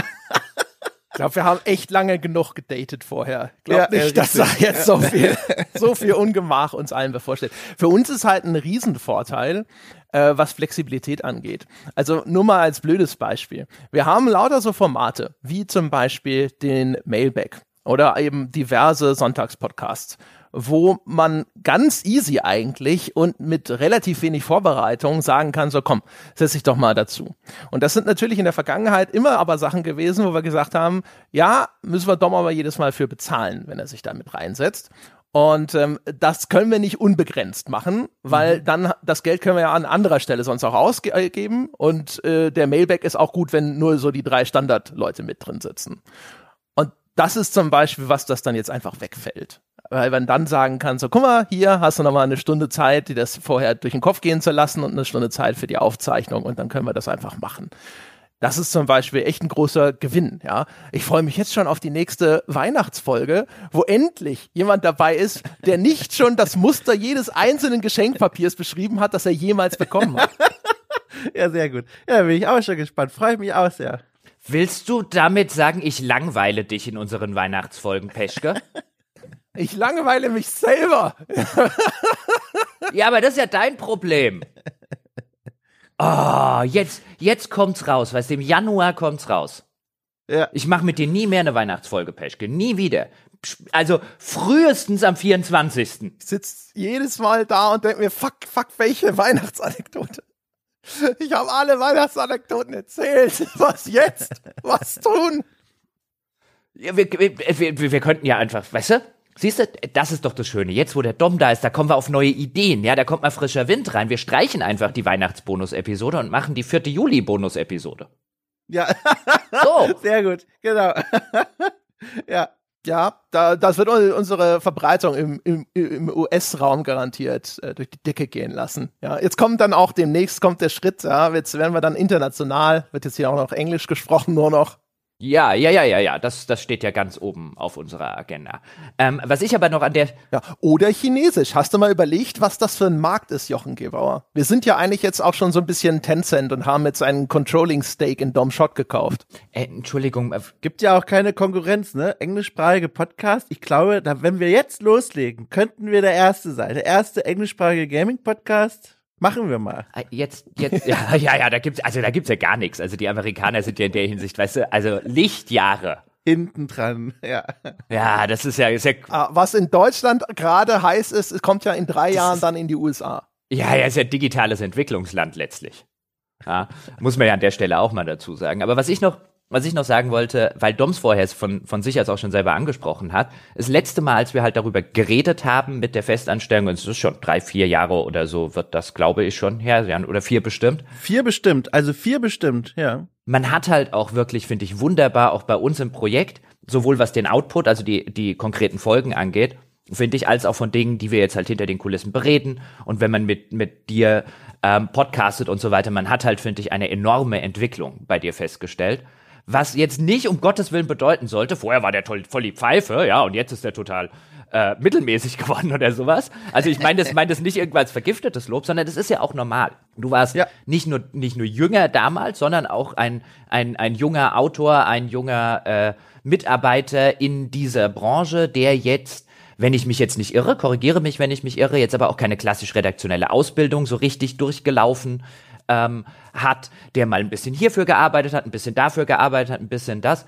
Ich glaube, wir haben echt lange genug gedatet vorher. Ich glaube ja, nicht, dass da jetzt so viel, so viel Ungemach uns allen bevorsteht. Für uns ist halt ein Riesenvorteil, äh, was Flexibilität angeht. Also nur mal als blödes Beispiel. Wir haben lauter so Formate, wie zum Beispiel den Mailback oder eben diverse Sonntagspodcasts wo man ganz easy eigentlich und mit relativ wenig Vorbereitung sagen kann, so komm, setz dich doch mal dazu. Und das sind natürlich in der Vergangenheit immer aber Sachen gewesen, wo wir gesagt haben, ja, müssen wir doch mal jedes Mal für bezahlen, wenn er sich damit reinsetzt. Und ähm, das können wir nicht unbegrenzt machen, weil mhm. dann das Geld können wir ja an anderer Stelle sonst auch ausgeben. Und äh, der Mailback ist auch gut, wenn nur so die drei Standardleute mit drin sitzen. Das ist zum Beispiel was, das dann jetzt einfach wegfällt weil man dann sagen kann, so, guck mal, hier hast du noch mal eine Stunde Zeit, die das vorher durch den Kopf gehen zu lassen und eine Stunde Zeit für die Aufzeichnung und dann können wir das einfach machen. Das ist zum Beispiel echt ein großer Gewinn, ja. Ich freue mich jetzt schon auf die nächste Weihnachtsfolge, wo endlich jemand dabei ist, der nicht schon das Muster jedes einzelnen Geschenkpapiers beschrieben hat, das er jemals bekommen hat. ja, sehr gut. Ja, bin ich auch schon gespannt. Freue mich auch sehr. Willst du damit sagen, ich langweile dich in unseren Weihnachtsfolgen, Peschke? Ich langweile mich selber. ja, aber das ist ja dein Problem. Oh, jetzt, jetzt kommt's raus. Weißt du, im Januar kommt's raus. Ja. Ich mache mit dir nie mehr eine Weihnachtsfolge, Peschke. Nie wieder. Also frühestens am 24. Ich sitze jedes Mal da und denke mir, fuck, fuck, welche Weihnachtsanekdote. Ich habe alle Weihnachtsanekdoten erzählt. Was jetzt? Was tun? Ja, wir, wir, wir, wir könnten ja einfach, weißt du, Siehst du, das ist doch das Schöne. Jetzt, wo der Dom da ist, da kommen wir auf neue Ideen. Ja, da kommt mal frischer Wind rein. Wir streichen einfach die Weihnachtsbonus-Episode und machen die 4. Juli-Bonus-Episode. Ja. So. Sehr gut. Genau. ja. Ja, da, das wird unsere Verbreitung im, im, im US-Raum garantiert äh, durch die Decke gehen lassen. Ja, jetzt kommt dann auch demnächst kommt der Schritt, ja, jetzt werden wir dann international, wird jetzt hier auch noch Englisch gesprochen, nur noch Ja, ja, ja, ja, ja, das, das steht ja ganz oben auf unserer Agenda. Ähm, was ich aber noch an der. Ja, oder Chinesisch. Hast du mal überlegt, was das für ein Markt ist, Jochen Gebauer? Wir sind ja eigentlich jetzt auch schon so ein bisschen Tencent und haben jetzt einen Controlling Stake in Dom Shot gekauft. Äh, Entschuldigung. Äh, Gibt ja auch keine Konkurrenz, ne? Englischsprachige Podcast. Ich glaube, da, wenn wir jetzt loslegen, könnten wir der Erste sein. Der erste englischsprachige Gaming-Podcast. Machen wir mal. Äh, jetzt, jetzt, ja, ja, ja, da gibt's, also da gibt's ja gar nichts. Also die Amerikaner sind ja in der Hinsicht, weißt du, also Lichtjahre. Hinten dran, ja. Ja, das ist ja, ist ja. Ah, was in Deutschland gerade heiß ist, es kommt ja in drei Jahren dann in die USA. Ja, ja, ist ja digitales Entwicklungsland letztlich. Ja, muss man ja an der Stelle auch mal dazu sagen. Aber was ich noch, was ich noch sagen wollte, weil Doms vorher von, von sich als auch schon selber angesprochen hat, das letzte Mal, als wir halt darüber geredet haben mit der Festanstellung, und es ist schon drei, vier Jahre oder so, wird das, glaube ich, schon her sein, oder vier bestimmt. Vier bestimmt, also vier bestimmt, ja. Man hat halt auch wirklich, finde ich, wunderbar, auch bei uns im Projekt, sowohl was den Output, also die, die konkreten Folgen angeht, finde ich, als auch von Dingen, die wir jetzt halt hinter den Kulissen bereden. Und wenn man mit, mit dir ähm, podcastet und so weiter, man hat halt, finde ich, eine enorme Entwicklung bei dir festgestellt. Was jetzt nicht um Gottes Willen bedeuten sollte, vorher war der toll, voll die Pfeife, ja, und jetzt ist der total äh, mittelmäßig geworden oder sowas. Also ich meine das, meine das nicht irgendwann als vergiftetes Lob, sondern das ist ja auch normal. Du warst ja. nicht nur nicht nur jünger damals, sondern auch ein ein ein junger Autor, ein junger äh, Mitarbeiter in dieser Branche, der jetzt wenn ich mich jetzt nicht irre, korrigiere mich, wenn ich mich irre, jetzt aber auch keine klassisch redaktionelle Ausbildung so richtig durchgelaufen ähm, hat, der mal ein bisschen hierfür gearbeitet hat, ein bisschen dafür gearbeitet hat, ein bisschen das.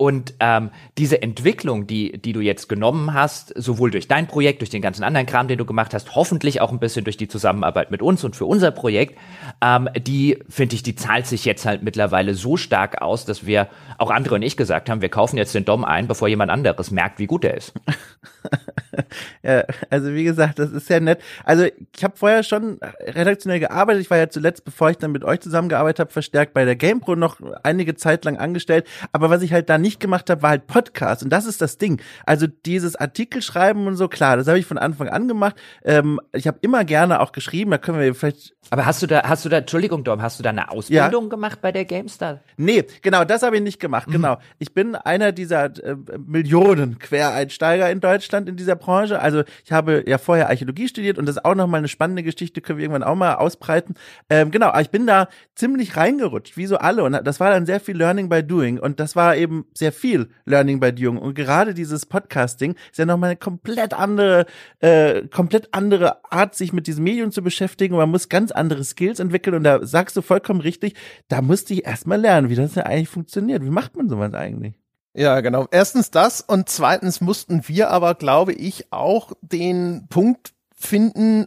Und ähm, diese Entwicklung, die, die du jetzt genommen hast, sowohl durch dein Projekt, durch den ganzen anderen Kram, den du gemacht hast, hoffentlich auch ein bisschen durch die Zusammenarbeit mit uns und für unser Projekt, ähm, die, finde ich, die zahlt sich jetzt halt mittlerweile so stark aus, dass wir, auch andere und ich gesagt haben, wir kaufen jetzt den Dom ein, bevor jemand anderes merkt, wie gut er ist. ja, also wie gesagt, das ist sehr nett. Also ich habe vorher schon redaktionell gearbeitet. Ich war ja zuletzt, bevor ich dann mit euch zusammengearbeitet habe, verstärkt bei der GamePro noch einige Zeit lang angestellt. Aber was ich halt da nicht gemacht habe, war halt Podcast. Und das ist das Ding. Also dieses Artikel schreiben und so, klar, das habe ich von Anfang an gemacht. Ähm, ich habe immer gerne auch geschrieben. Da können wir vielleicht. Aber hast du da, hast du da, Entschuldigung, Dom, hast du da eine Ausbildung ja. gemacht bei der GameStar? Nee, genau, das habe ich nicht gemacht. Mhm. Genau. Ich bin einer dieser äh, Millionen Quereinsteiger in Deutschland in dieser Branche. Also ich habe ja vorher Archäologie studiert und das ist auch nochmal eine spannende Geschichte, können wir irgendwann auch mal ausbreiten. Ähm, genau, aber ich bin da ziemlich reingerutscht, wie so alle. Und das war dann sehr viel Learning by Doing. Und das war eben sehr viel Learning by Doing. Und gerade dieses Podcasting ist ja nochmal eine komplett andere, äh, komplett andere Art, sich mit diesem Medium zu beschäftigen. man muss ganz andere Skills entwickeln. Und da sagst du vollkommen richtig, da musste ich erstmal lernen, wie das ja eigentlich funktioniert. Wie macht man sowas eigentlich? Ja, genau. Erstens das und zweitens mussten wir aber, glaube ich, auch den Punkt finden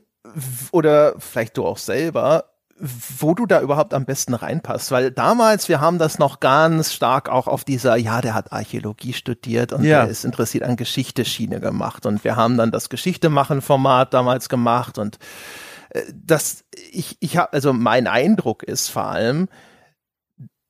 oder vielleicht du auch selber, wo du da überhaupt am besten reinpasst. Weil damals, wir haben das noch ganz stark auch auf dieser, ja, der hat Archäologie studiert und ja. der ist interessiert an Geschichte-Schiene gemacht. Und wir haben dann das Geschichte-machen-Format damals gemacht und äh, das, ich, ich habe, also mein Eindruck ist vor allem,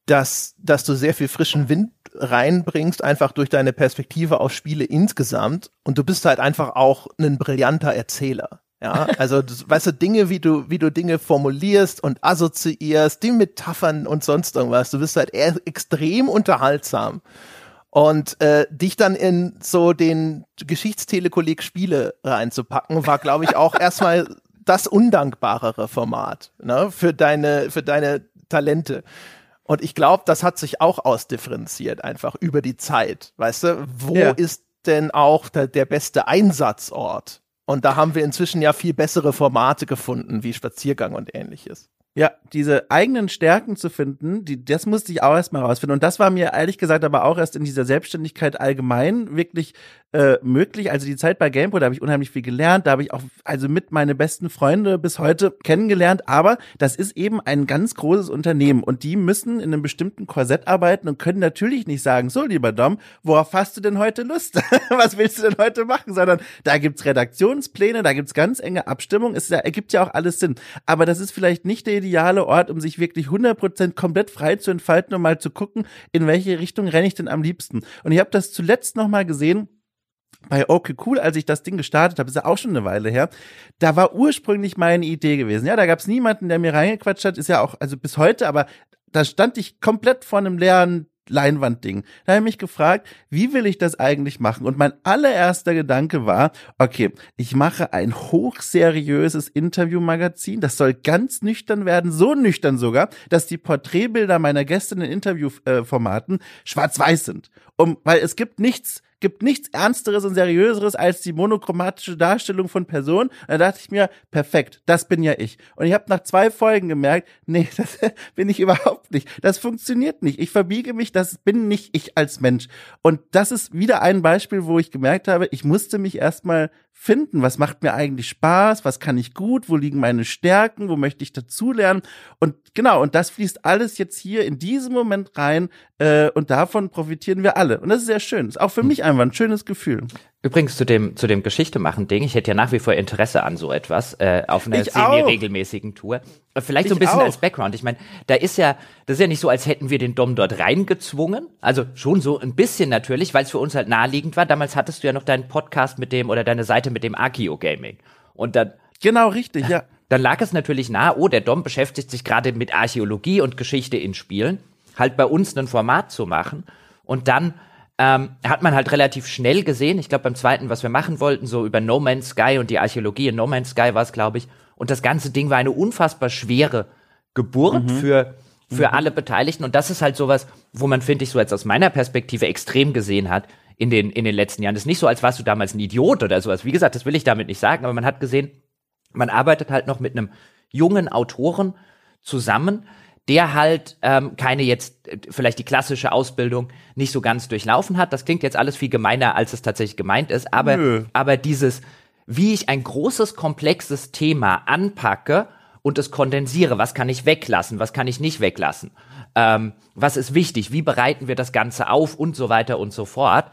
dass, dass du sehr viel frischen Wind reinbringst, einfach durch deine Perspektive auf Spiele insgesamt. Und du bist halt einfach auch ein brillanter Erzähler. Ja, also du, weißt du, Dinge, wie du, wie du Dinge formulierst und assoziierst, die Metaphern und sonst irgendwas, du bist halt extrem unterhaltsam. Und äh, dich dann in so den Geschichtstelekolleg Spiele reinzupacken, war, glaube ich, auch erstmal das undankbarere Format ne, für deine, für deine Talente. Und ich glaube, das hat sich auch ausdifferenziert einfach über die Zeit. Weißt du, wo ja. ist denn auch der, der beste Einsatzort? Und da haben wir inzwischen ja viel bessere Formate gefunden, wie Spaziergang und ähnliches. Ja, diese eigenen Stärken zu finden, die, das musste ich auch erstmal rausfinden. Und das war mir ehrlich gesagt aber auch erst in dieser Selbstständigkeit allgemein wirklich äh, möglich. Also die Zeit bei GamePro, da habe ich unheimlich viel gelernt. Da habe ich auch also mit meine besten Freunde bis heute kennengelernt. Aber das ist eben ein ganz großes Unternehmen und die müssen in einem bestimmten Korsett arbeiten und können natürlich nicht sagen, so lieber Dom, worauf hast du denn heute Lust? Was willst du denn heute machen? Sondern da gibt's Redaktionspläne, da gibt's ganz enge Abstimmung. Es ergibt ja auch alles Sinn. Aber das ist vielleicht nicht der ideale Ort, um sich wirklich 100% komplett frei zu entfalten und mal zu gucken, in welche Richtung renne ich denn am liebsten. Und ich habe das zuletzt noch mal gesehen, bei Okay Cool, als ich das Ding gestartet habe, ist ja auch schon eine Weile her, da war ursprünglich meine Idee gewesen. Ja, da gab es niemanden, der mir reingequatscht hat, ist ja auch, also bis heute, aber da stand ich komplett vor einem leeren Leinwandding. Da habe ich mich gefragt, wie will ich das eigentlich machen? Und mein allererster Gedanke war, okay, ich mache ein hochseriöses Interviewmagazin. Das soll ganz nüchtern werden, so nüchtern sogar, dass die Porträtbilder meiner Gäste in Interviewformaten schwarz-weiß sind. Um, weil es gibt nichts gibt nichts Ernsteres und Seriöseres als die monochromatische Darstellung von Personen. Da dachte ich mir, perfekt, das bin ja ich. Und ich habe nach zwei Folgen gemerkt, nee, das bin ich überhaupt nicht. Das funktioniert nicht. Ich verbiege mich, das bin nicht ich als Mensch. Und das ist wieder ein Beispiel, wo ich gemerkt habe, ich musste mich erstmal finden, was macht mir eigentlich Spaß, was kann ich gut, wo liegen meine Stärken, wo möchte ich dazulernen? Und genau, und das fließt alles jetzt hier in diesem Moment rein äh, und davon profitieren wir alle. Und das ist sehr schön, ist auch für hm. mich einfach ein schönes Gefühl. Übrigens zu dem zu dem Geschichte machen Ding, ich hätte ja nach wie vor Interesse an so etwas äh, auf einer semi-regelmäßigen Tour. Äh, vielleicht so ein bisschen auch. als Background. Ich meine, da ist ja, das ist ja nicht so, als hätten wir den Dom dort reingezwungen. Also schon so ein bisschen natürlich, weil es für uns halt naheliegend war. Damals hattest du ja noch deinen Podcast mit dem oder deine Seite mit dem Akio Gaming. Und dann genau richtig, ja. Dann lag es natürlich nahe, oh, der Dom beschäftigt sich gerade mit Archäologie und Geschichte in Spielen, halt bei uns ein Format zu machen und dann ähm, hat man halt relativ schnell gesehen, ich glaube beim zweiten, was wir machen wollten, so über No Man's Sky und die Archäologie in No Man's Sky war es, glaube ich. Und das ganze Ding war eine unfassbar schwere Geburt mhm. für, für mhm. alle Beteiligten. Und das ist halt sowas, wo man, finde ich, so jetzt aus meiner Perspektive extrem gesehen hat in den, in den letzten Jahren. Das ist nicht so, als warst du damals ein Idiot oder sowas. Wie gesagt, das will ich damit nicht sagen, aber man hat gesehen, man arbeitet halt noch mit einem jungen Autoren zusammen, der halt ähm, keine jetzt äh, vielleicht die klassische Ausbildung nicht so ganz durchlaufen hat. Das klingt jetzt alles viel gemeiner, als es tatsächlich gemeint ist, aber, Nö. aber dieses, wie ich ein großes, komplexes Thema anpacke und es kondensiere, was kann ich weglassen, was kann ich nicht weglassen, ähm, was ist wichtig, wie bereiten wir das Ganze auf? Und so weiter und so fort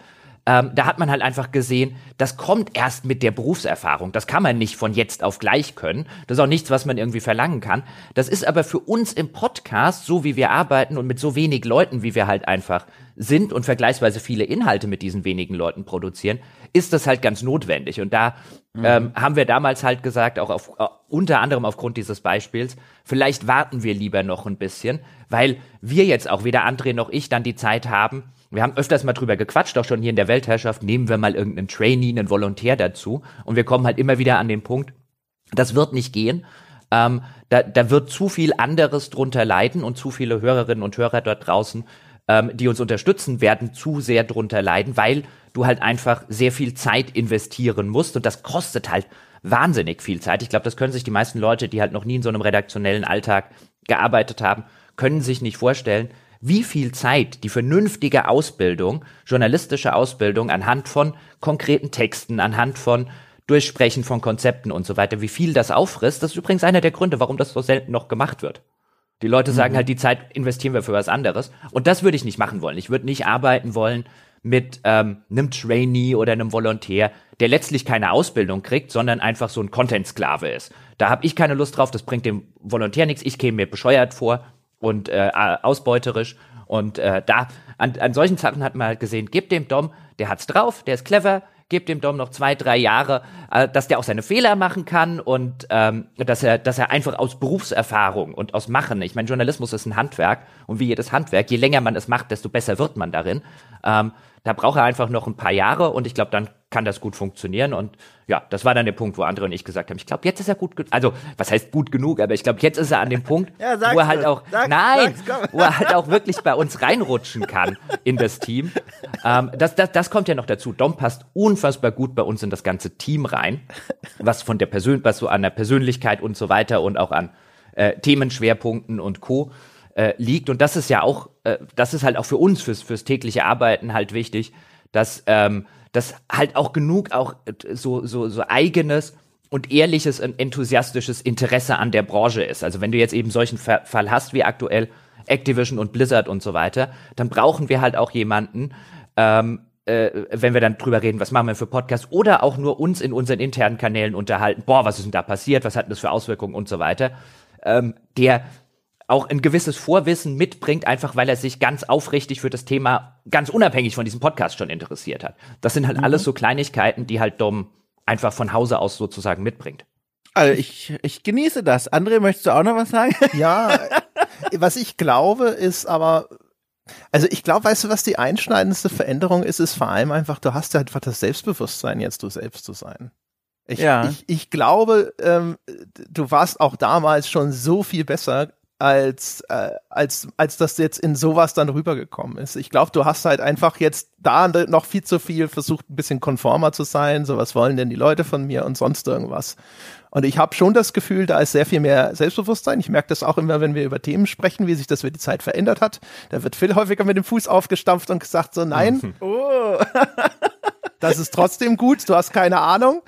ähm, da hat man halt einfach gesehen, das kommt erst mit der Berufserfahrung. Das kann man nicht von jetzt auf gleich können. Das ist auch nichts, was man irgendwie verlangen kann. Das ist aber für uns im Podcast, so wie wir arbeiten und mit so wenig Leuten, wie wir halt einfach sind und vergleichsweise viele Inhalte mit diesen wenigen Leuten produzieren, ist das halt ganz notwendig. Und da mhm. ähm, haben wir damals halt gesagt, auch auf, unter anderem aufgrund dieses Beispiels, vielleicht warten wir lieber noch ein bisschen, weil wir jetzt auch weder André noch ich dann die Zeit haben, wir haben öfters mal drüber gequatscht, auch schon hier in der Weltherrschaft, nehmen wir mal irgendeinen Trainee, einen Volontär dazu. Und wir kommen halt immer wieder an den Punkt, das wird nicht gehen. Ähm, da, da wird zu viel anderes drunter leiden und zu viele Hörerinnen und Hörer dort draußen, ähm, die uns unterstützen, werden zu sehr drunter leiden, weil du halt einfach sehr viel Zeit investieren musst und das kostet halt wahnsinnig viel Zeit. Ich glaube, das können sich die meisten Leute, die halt noch nie in so einem redaktionellen Alltag gearbeitet haben, können sich nicht vorstellen, wie viel Zeit die vernünftige Ausbildung, journalistische Ausbildung anhand von konkreten Texten, anhand von Durchsprechen von Konzepten und so weiter, wie viel das auffrisst, das ist übrigens einer der Gründe, warum das so selten noch gemacht wird. Die Leute sagen mhm. halt, die Zeit investieren wir für was anderes. Und das würde ich nicht machen wollen. Ich würde nicht arbeiten wollen mit ähm, einem Trainee oder einem Volontär, der letztlich keine Ausbildung kriegt, sondern einfach so ein Content-Sklave ist. Da habe ich keine Lust drauf, das bringt dem Volontär nichts, ich käme mir bescheuert vor und äh, ausbeuterisch. Und äh, da, an, an solchen Sachen hat man halt gesehen, gebt dem Dom, der hat's drauf, der ist clever, gebt dem Dom noch zwei, drei Jahre, äh, dass der auch seine Fehler machen kann und ähm, dass er, dass er einfach aus Berufserfahrung und aus Machen, ich meine, Journalismus ist ein Handwerk und wie jedes Handwerk, je länger man es macht, desto besser wird man darin. Ähm, da braucht er einfach noch ein paar Jahre und ich glaube, dann kann das gut funktionieren. Und ja, das war dann der Punkt, wo andere und ich gesagt haben, ich glaube, jetzt ist er gut genug. Also, was heißt gut genug? Aber ich glaube, jetzt ist er an dem Punkt, ja, wo er halt auch, sag's, nein, sag's, wo er halt auch wirklich bei uns reinrutschen kann in das Team. Ähm, das, das, das kommt ja noch dazu. Dom passt unfassbar gut bei uns in das ganze Team rein, was von der Persön was so an der Persönlichkeit und so weiter und auch an äh, Themenschwerpunkten und Co äh, liegt. Und das ist ja auch, äh, das ist halt auch für uns, fürs, fürs tägliche Arbeiten halt wichtig, dass, ähm, dass halt auch genug auch äh, so, so, so eigenes und ehrliches und enthusiastisches Interesse an der Branche ist. Also wenn du jetzt eben solchen Ver Fall hast wie aktuell Activision und Blizzard und so weiter, dann brauchen wir halt auch jemanden, ähm, äh, wenn wir dann drüber reden, was machen wir für Podcasts oder auch nur uns in unseren internen Kanälen unterhalten, boah, was ist denn da passiert, was hat denn das für Auswirkungen und so weiter, ähm, der auch ein gewisses Vorwissen mitbringt, einfach weil er sich ganz aufrichtig für das Thema ganz unabhängig von diesem Podcast schon interessiert hat. Das sind halt mhm. alles so Kleinigkeiten, die halt Dom einfach von Hause aus sozusagen mitbringt. Also ich, ich genieße das. André, möchtest du auch noch was sagen? Ja, was ich glaube, ist aber, Also ich glaube, weißt du, was die einschneidendste Veränderung ist, ist vor allem einfach, du hast ja einfach das Selbstbewusstsein, jetzt du selbst zu sein. Ich, ja. ich, ich glaube, ähm, du warst auch damals schon so viel besser, als, äh, als, als das jetzt in sowas dann rübergekommen ist. Ich glaube, du hast halt einfach jetzt da noch viel zu viel versucht, ein bisschen konformer zu sein. So, was wollen denn die Leute von mir und sonst irgendwas. Und ich habe schon das Gefühl, da ist sehr viel mehr Selbstbewusstsein. Ich merke das auch immer, wenn wir über Themen sprechen, wie sich das über die Zeit verändert hat. Da wird viel häufiger mit dem Fuß aufgestampft und gesagt so, nein, oh. das ist trotzdem gut, du hast keine Ahnung.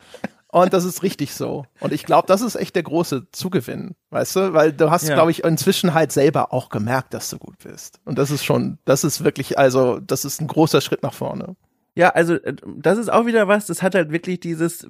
Und das ist richtig so. Und ich glaube, das ist echt der große Zugewinn, weißt du? Weil du hast, ja. glaube ich, inzwischen halt selber auch gemerkt, dass du gut bist. Und das ist schon, das ist wirklich, also, das ist ein großer Schritt nach vorne. Ja, also äh, das ist auch wieder was, das hat halt wirklich dieses,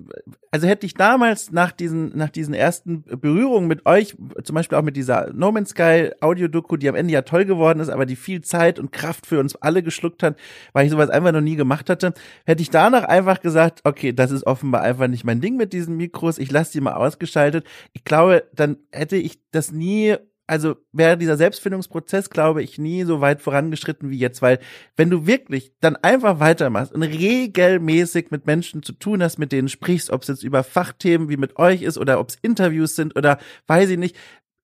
also hätte ich damals nach diesen, nach diesen ersten Berührungen mit euch, zum Beispiel auch mit dieser No Man's Sky Audio-Doku, die am Ende ja toll geworden ist, aber die viel Zeit und Kraft für uns alle geschluckt hat, weil ich sowas einfach noch nie gemacht hatte, hätte ich danach einfach gesagt, okay, das ist offenbar einfach nicht mein Ding mit diesen Mikros, ich lasse die mal ausgeschaltet. Ich glaube, dann hätte ich das nie also wäre dieser Selbstfindungsprozess, glaube ich, nie so weit vorangeschritten wie jetzt, weil wenn du wirklich dann einfach weitermachst und regelmäßig mit Menschen zu tun hast, mit denen sprichst, ob es jetzt über Fachthemen wie mit euch ist oder ob es Interviews sind oder weiß ich nicht,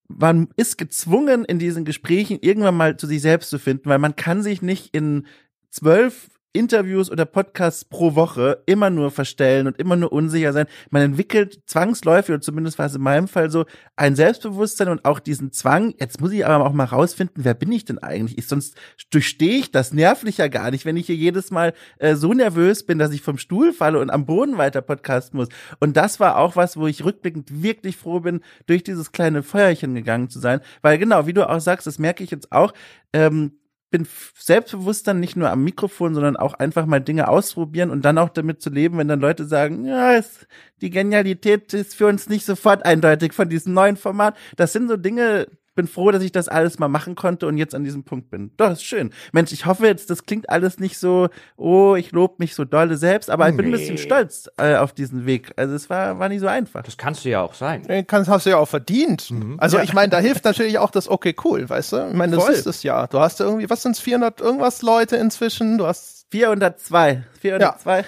man ist gezwungen, in diesen Gesprächen irgendwann mal zu sich selbst zu finden, weil man kann sich nicht in zwölf Interviews oder Podcasts pro Woche immer nur verstellen und immer nur unsicher sein. Man entwickelt zwangsläufig, oder zumindest war es in meinem Fall so, ein Selbstbewusstsein und auch diesen Zwang, jetzt muss ich aber auch mal rausfinden, wer bin ich denn eigentlich? Ich, sonst durchstehe ich das nervlich ja gar nicht, wenn ich hier jedes Mal äh, so nervös bin, dass ich vom Stuhl falle und am Boden weiter podcasten muss. Und das war auch was, wo ich rückblickend wirklich froh bin, durch dieses kleine Feuerchen gegangen zu sein. Weil genau, wie du auch sagst, das merke ich jetzt auch, ähm, bin selbstbewusst dann nicht nur am Mikrofon, sondern auch einfach mal Dinge ausprobieren und dann auch damit zu leben, wenn dann Leute sagen, ja, es, die Genialität ist für uns nicht sofort eindeutig von diesem neuen Format. Das sind so Dinge, bin froh, dass ich das alles mal machen konnte und jetzt an diesem Punkt bin. Doch, ist schön. Mensch, ich hoffe jetzt, das klingt alles nicht so, oh, ich lob mich so dolle selbst, aber ich bin ein bisschen stolz äh, auf diesen Weg. Also es war, war nicht so einfach. Das kannst du ja auch sein. Den kannst, hast du ja auch verdient. Mhm. Also ja. ich meine, da hilft natürlich auch das okay cool, weißt du? Ich meine, das Voll. ist es ja. Du hast irgendwie, was sind's, 400 irgendwas Leute inzwischen? Du hast 402. 402.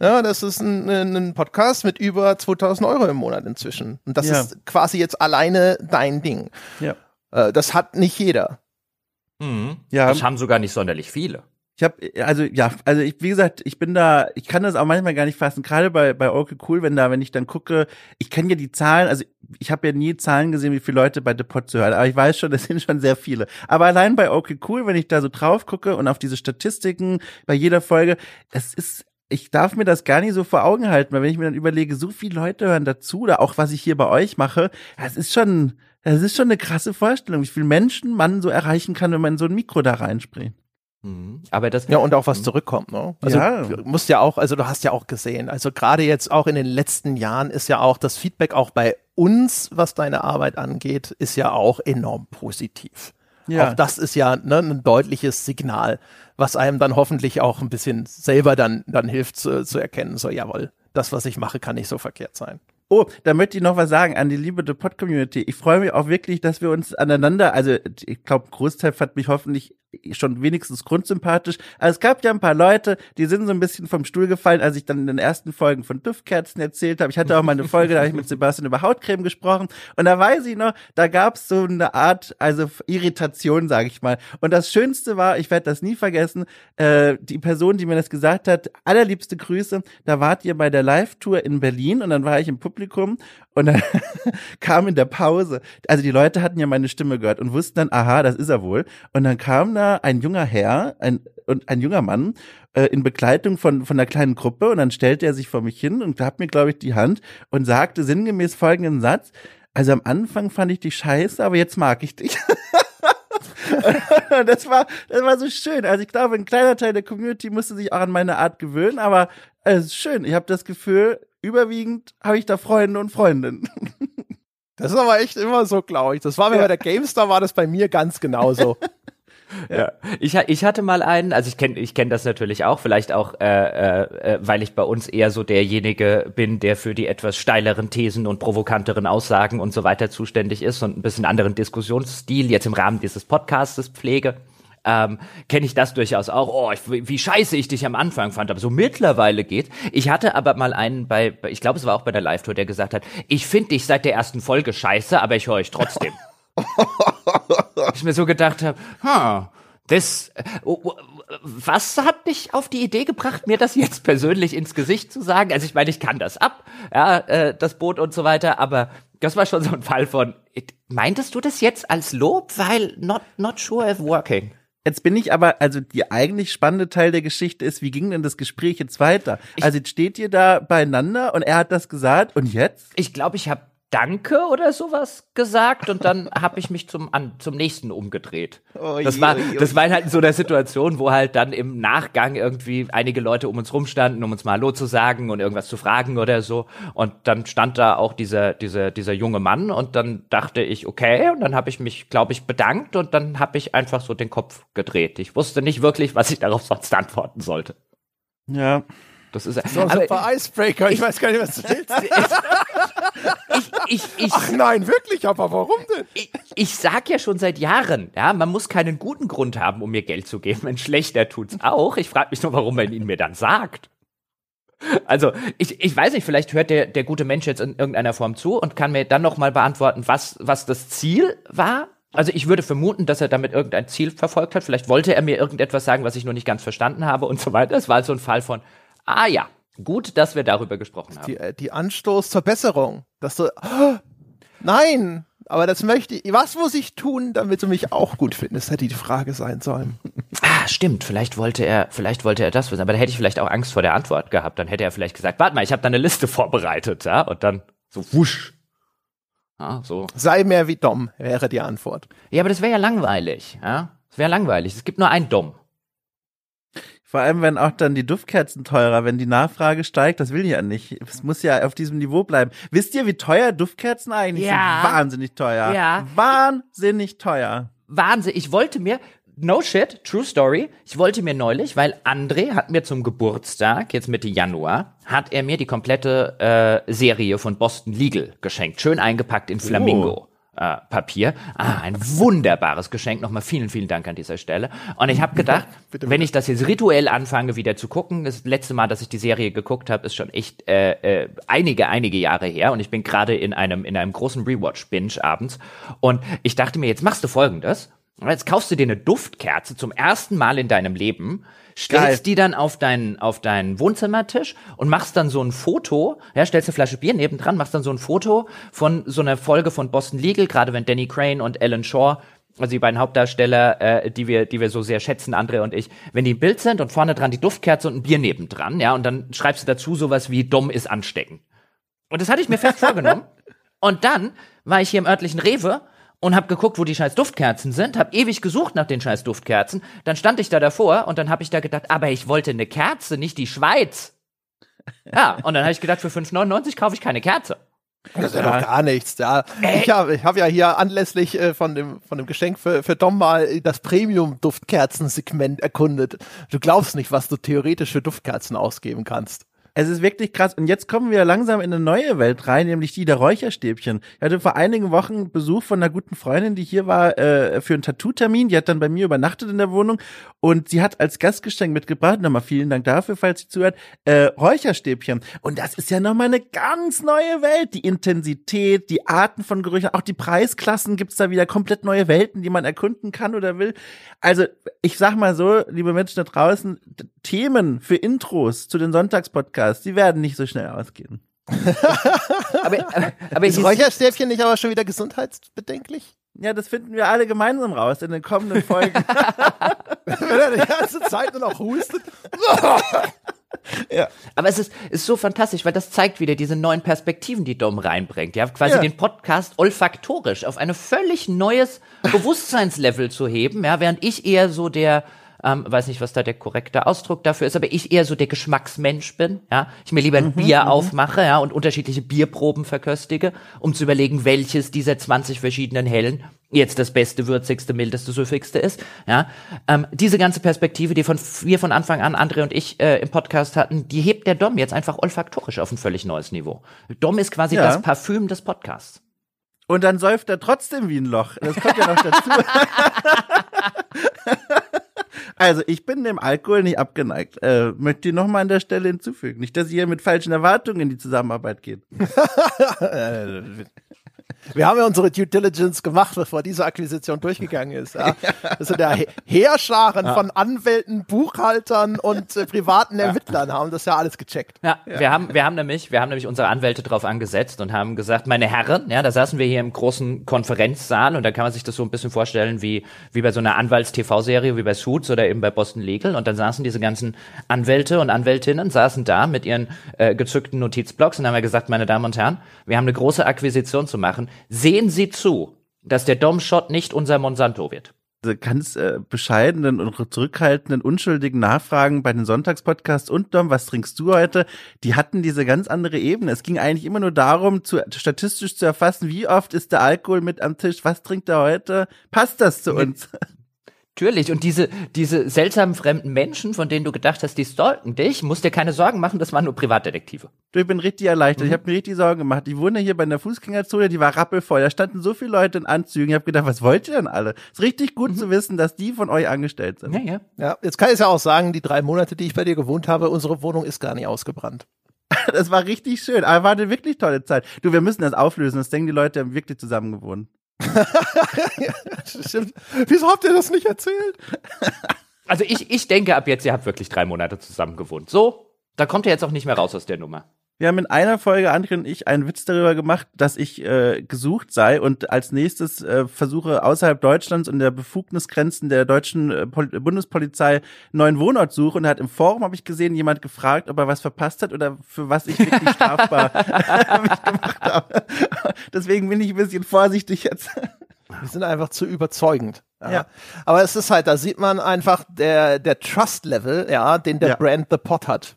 Ja, ja das ist ein, ein, Podcast mit über 2000 Euro im Monat inzwischen. Und das ja. ist quasi jetzt alleine dein Ding. Ja. Äh, das hat nicht jeder. Mhm. Ja. Das haben sogar nicht sonderlich viele. Ich habe also ja, also ich, wie gesagt, ich bin da, ich kann das auch manchmal gar nicht fassen. Gerade bei bei Okay Cool, wenn da, wenn ich dann gucke, ich kenne ja die Zahlen, also ich habe ja nie Zahlen gesehen, wie viele Leute bei The Pod zu hören, aber ich weiß schon, das sind schon sehr viele. Aber allein bei Okay Cool, wenn ich da so drauf gucke und auf diese Statistiken bei jeder Folge, das ist ich darf mir das gar nicht so vor Augen halten, weil wenn ich mir dann überlege, so viele Leute hören dazu, oder auch was ich hier bei euch mache, das ist schon, das ist schon eine krasse Vorstellung, wie viele Menschen man so erreichen kann, wenn man so ein Mikro da reinspricht. Mhm. Aber das ja und auch was zurückkommt, ne? Also ja. du musst ja auch, also du hast ja auch gesehen, also gerade jetzt auch in den letzten Jahren ist ja auch das Feedback auch bei uns, was deine Arbeit angeht, ist ja auch enorm positiv. Ja. Auch das ist ja ne, ein deutliches Signal, was einem dann hoffentlich auch ein bisschen selber dann dann hilft zu, zu erkennen, so jawohl, das was ich mache, kann nicht so verkehrt sein. Oh, da möchte ich noch was sagen an die liebe The Pod Community. Ich freue mich auch wirklich, dass wir uns aneinander, also ich glaube, Großteil fand mich hoffentlich schon wenigstens grundsympathisch. Also es gab ja ein paar Leute, die sind so ein bisschen vom Stuhl gefallen, als ich dann in den ersten Folgen von Duftkerzen erzählt habe. Ich hatte auch mal eine Folge, da habe ich mit Sebastian über Hautcreme gesprochen und da weiß ich noch, da gab es so eine Art, also Irritation, sage ich mal. Und das Schönste war, ich werde das nie vergessen, äh, die Person, die mir das gesagt hat, allerliebste Grüße, da wart ihr bei der Live-Tour in Berlin und dann war ich im Publikum und dann kam in der Pause, also die Leute hatten ja meine Stimme gehört und wussten dann, aha, das ist er wohl. Und dann kam da ein junger Herr ein, und ein junger Mann äh, in Begleitung von, von einer kleinen Gruppe und dann stellte er sich vor mich hin und gab mir, glaube ich, die Hand und sagte sinngemäß folgenden Satz. Also am Anfang fand ich dich scheiße, aber jetzt mag ich dich. das war, das war so schön. Also ich glaube, ein kleiner Teil der Community musste sich auch an meine Art gewöhnen, aber es ist schön. Ich habe das Gefühl, überwiegend habe ich da Freunde und Freundinnen. Das ist aber echt immer so, glaube ich. Das war mir ja. bei der GameStar, war das bei mir ganz genauso. ja. Ich, ich hatte mal einen, also ich kenne ich kenn das natürlich auch, vielleicht auch, äh, äh, weil ich bei uns eher so derjenige bin, der für die etwas steileren Thesen und provokanteren Aussagen und so weiter zuständig ist und ein bisschen anderen Diskussionsstil jetzt im Rahmen dieses Podcastes pflege. ähm, kenne ich das durchaus auch. Oh, ich, wie scheiße ich dich am Anfang fand, aber so mittlerweile geht. Ich hatte aber mal einen bei, ich glaube, es war auch bei der Live-Tour, der gesagt hat, ich finde dich seit der ersten Folge scheiße, aber ich höre euch trotzdem. ich mir so gedacht habe, huh, das, oh, was hat dich auf die Idee gebracht, mir das jetzt persönlich ins Gesicht zu sagen? Also ich meine, ich kann das ab, ja, äh, das Boot und so weiter, aber das war schon so ein Fall von, meintest du das jetzt als Lob? Weil not, not sure if working. Jetzt bin ich aber, also die eigentlich spannende Teil der Geschichte ist, wie ging denn das Gespräch jetzt weiter? Ich, also jetzt steht ihr da beieinander und er hat das gesagt und jetzt? Ich glaube, ich habe Danke oder sowas gesagt und dann habe ich mich zum an, zum nächsten umgedreht. Oh, das war das war halt so eine Situation, wo halt dann im Nachgang irgendwie einige Leute um uns rumstanden, um uns mal Hallo zu sagen und irgendwas zu fragen oder so und dann stand da auch dieser dieser dieser junge Mann und dann dachte ich okay und dann habe ich mich glaube ich bedankt und dann habe ich einfach so den Kopf gedreht. Ich wusste nicht wirklich, was ich darauf sonst antworten sollte. Ja. Das ist so ein super Icebreaker. Ich, ich, weiß gar nicht, was du willst. ich, ich, Ach nein, wirklich, aber warum denn? Ich, ich sag ja schon seit Jahren, ja, man muss keinen guten Grund haben, um mir Geld zu geben. Ein schlechter tut's auch. Ich frage mich nur, warum man ihn mir dann sagt. Also, ich, ich weiß nicht, vielleicht hört der, der gute Mensch jetzt in irgendeiner Form zu und kann mir dann nochmal beantworten, was, was das Ziel war. Also ich würde vermuten, dass er damit irgendein Ziel verfolgt hat. Vielleicht wollte er mir irgendetwas sagen, was ich noch nicht ganz verstanden habe und so weiter. Es war so ein Fall von, Ah ja, gut, dass wir darüber gesprochen haben. Die, äh, die Anstoß zur Besserung. Dass du, oh, nein, aber das möchte ich. Was muss ich tun, damit du mich auch gut findest? Hätte die Frage sein sollen. Ah, stimmt. Vielleicht wollte er, vielleicht wollte er das wissen. Aber da hätte ich vielleicht auch Angst vor der Antwort gehabt. Dann hätte er vielleicht gesagt, warte mal, ich habe da eine Liste vorbereitet, ja, und dann so wusch. Ja, so. Sei mehr wie Dom, wäre die Antwort. Ja, aber das wäre ja langweilig, ja. Das wäre langweilig. Es gibt nur einen Dom. Vor allem, wenn auch dann die Duftkerzen teurer, wenn die Nachfrage steigt, das will ich ja nicht. Es muss ja auf diesem Niveau bleiben. Wisst ihr, wie teuer Duftkerzen eigentlich ja. sind? Wahnsinnig teuer. Ja. Wahnsinnig teuer. Wahnsinn. Ich wollte mir, no shit, true story. Ich wollte mir neulich, weil André hat mir zum Geburtstag, jetzt Mitte Januar, hat er mir die komplette äh, Serie von Boston Legal geschenkt. Schön eingepackt in Flamingo. Oh äh, Papier. Ah, ein wunderbares Geschenk. Nochmal vielen, vielen Dank an dieser Stelle. Und ich habe gedacht, bitte, bitte. wenn ich das jetzt rituell anfange, wieder zu gucken, das letzte Mal, dass ich die Serie geguckt habe, ist schon echt äh, äh, einige, einige Jahre her. Und ich bin gerade in einem, in einem großen Rewatch-Binge abends. Und ich dachte mir, jetzt machst du folgendes. Jetzt kaufst du dir eine Duftkerze zum ersten Mal in deinem Leben, stellst Geil. die dann auf deinen, auf deinen Wohnzimmertisch und machst dann so ein Foto, ja, stellst eine Flasche Bier nebendran, machst dann so ein Foto von so einer Folge von Boston Legal, gerade wenn Danny Crane und Alan Shaw also die beiden Hauptdarsteller, äh, die wir, die wir so sehr schätzen, Andre und ich, wenn die im Bild sind und vorne dran die Duftkerze und ein Bier nebendran, ja, und dann schreibst du dazu sowas wie dumm ist anstecken. Und das hatte ich mir fest vorgenommen. Und dann war ich hier im örtlichen Rewe und hab geguckt, wo die scheiß Duftkerzen sind, hab ewig gesucht nach den scheiß Duftkerzen, dann stand ich da davor und dann hab ich da gedacht, aber ich wollte eine Kerze, nicht die Schweiz. Ja, und dann habe ich gedacht, für 5,99 kaufe ich keine Kerze. Das ist ja doch gar nichts. Ja. Äh. Ich habe ich hab ja hier anlässlich äh, von, dem, von dem Geschenk für, für Dom mal das Premium-Duftkerzen-Segment erkundet. Du glaubst nicht, was du theoretisch für Duftkerzen ausgeben kannst. Es ist wirklich krass. Und jetzt kommen wir langsam in eine neue Welt rein, nämlich die der Räucherstäbchen. Ich hatte vor einigen Wochen Besuch von einer guten Freundin, die hier war äh, für einen Tattoo-Termin. Die hat dann bei mir übernachtet in der Wohnung und sie hat als Gastgeschenk mitgebracht, nochmal vielen Dank dafür, falls sie zuhört, äh, Räucherstäbchen. Und das ist ja nochmal eine ganz neue Welt. Die Intensität, die Arten von Gerüchen, auch die Preisklassen gibt's da wieder komplett neue Welten, die man erkunden kann oder will. Also ich sag mal so, liebe Menschen da draußen, Themen für Intros zu den Sonntagspodcasts, die werden nicht so schnell ausgehen. aber, aber, aber ist Räucherstäbchen nicht aber schon wieder gesundheitsbedenklich? Ja, das finden wir alle gemeinsam raus in den kommenden Folgen. Wenn er die ganze Zeit nur noch hustet. ja. Aber es ist, ist so fantastisch, weil das zeigt wieder diese neuen Perspektiven, die Dom reinbringt. Ja, quasi ja. den Podcast olfaktorisch auf ein völlig neues Bewusstseinslevel zu heben, ja, während ich eher so der ähm, weiß nicht, was da der korrekte Ausdruck dafür ist, aber ich eher so der Geschmacksmensch bin, ja. Ich mir lieber ein mhm, Bier mhm. aufmache, ja, und unterschiedliche Bierproben verköstige, um zu überlegen, welches dieser 20 verschiedenen Hellen jetzt das beste, würzigste, mildeste, süffigste ist, ja. Ähm, diese ganze Perspektive, die von wir von Anfang an, André und ich äh, im Podcast hatten, die hebt der Dom jetzt einfach olfaktorisch auf ein völlig neues Niveau. Dom ist quasi ja. das Parfüm des Podcasts. Und dann säuft er trotzdem wie ein Loch. Das kommt ja noch dazu. Also ich bin dem Alkohol nicht abgeneigt. Äh, möchte ich nochmal an der Stelle hinzufügen. Nicht, dass ihr mit falschen Erwartungen in die Zusammenarbeit geht. Wir haben ja unsere Due Diligence gemacht, bevor diese Akquisition durchgegangen ist. Ja. Das sind ja Heerscharen ja. von Anwälten, Buchhaltern und äh, privaten Ermittlern haben das ja alles gecheckt. Ja, ja, wir haben, wir haben nämlich, wir haben nämlich unsere Anwälte drauf angesetzt und haben gesagt, meine Herren, ja, da saßen wir hier im großen Konferenzsaal und da kann man sich das so ein bisschen vorstellen wie, wie bei so einer Anwalts-TV-Serie, wie bei Suits oder eben bei Boston Legal und dann saßen diese ganzen Anwälte und Anwältinnen, saßen da mit ihren äh, gezückten Notizblocks und haben wir gesagt, meine Damen und Herren, wir haben eine große Akquisition zu machen. Sehen Sie zu, dass der Dom-Shot nicht unser Monsanto wird. Ganz äh, bescheidenen und zurückhaltenden, unschuldigen Nachfragen bei den Sonntagspodcasts und Dom, was trinkst du heute? Die hatten diese ganz andere Ebene. Es ging eigentlich immer nur darum, zu, statistisch zu erfassen, wie oft ist der Alkohol mit am Tisch, was trinkt er heute? Passt das zu uns? Natürlich. Und diese, diese seltsamen fremden Menschen, von denen du gedacht hast, die stalken dich, musst dir keine Sorgen machen, das waren nur Privatdetektive. Du, ich bin richtig erleichtert. Mhm. Ich habe mir richtig Sorgen gemacht. Ich wohne hier bei einer Fußgängerzone, die war rappelvoll. Da standen so viele Leute in Anzügen. Ich habe gedacht, was wollt ihr denn alle? Ist richtig gut mhm. zu wissen, dass die von euch angestellt sind. Ja, ja. ja, jetzt kann ich ja auch sagen, die drei Monate, die ich bei dir gewohnt habe, unsere Wohnung ist gar nicht ausgebrannt. das war richtig schön. Aber war eine wirklich tolle Zeit. Du, wir müssen das auflösen. Das denken die Leute, haben wirklich zusammen gewohnt. Wieso habt ihr das nicht erzählt? Also ich, ich denke ab jetzt, ihr habt wirklich drei Monate zusammen gewohnt. So, da kommt ihr jetzt auch nicht mehr raus aus der Nummer. Wir haben in einer Folge, André und ich, einen Witz darüber gemacht, dass ich äh, gesucht sei und als nächstes äh, versuche, außerhalb Deutschlands und der Befugnisgrenzen der deutschen äh, Bundespolizei einen neuen Wohnort suche. Und hat im Forum, habe ich gesehen, jemand gefragt, ob er was verpasst hat oder für was ich wirklich strafbar mich gemacht habe. Deswegen bin ich ein bisschen vorsichtig jetzt. Wir sind einfach zu überzeugend. Ja. ja. Aber es ist halt, da sieht man einfach der, der Trust-Level, ja, den der ja. Brand The Pot hat.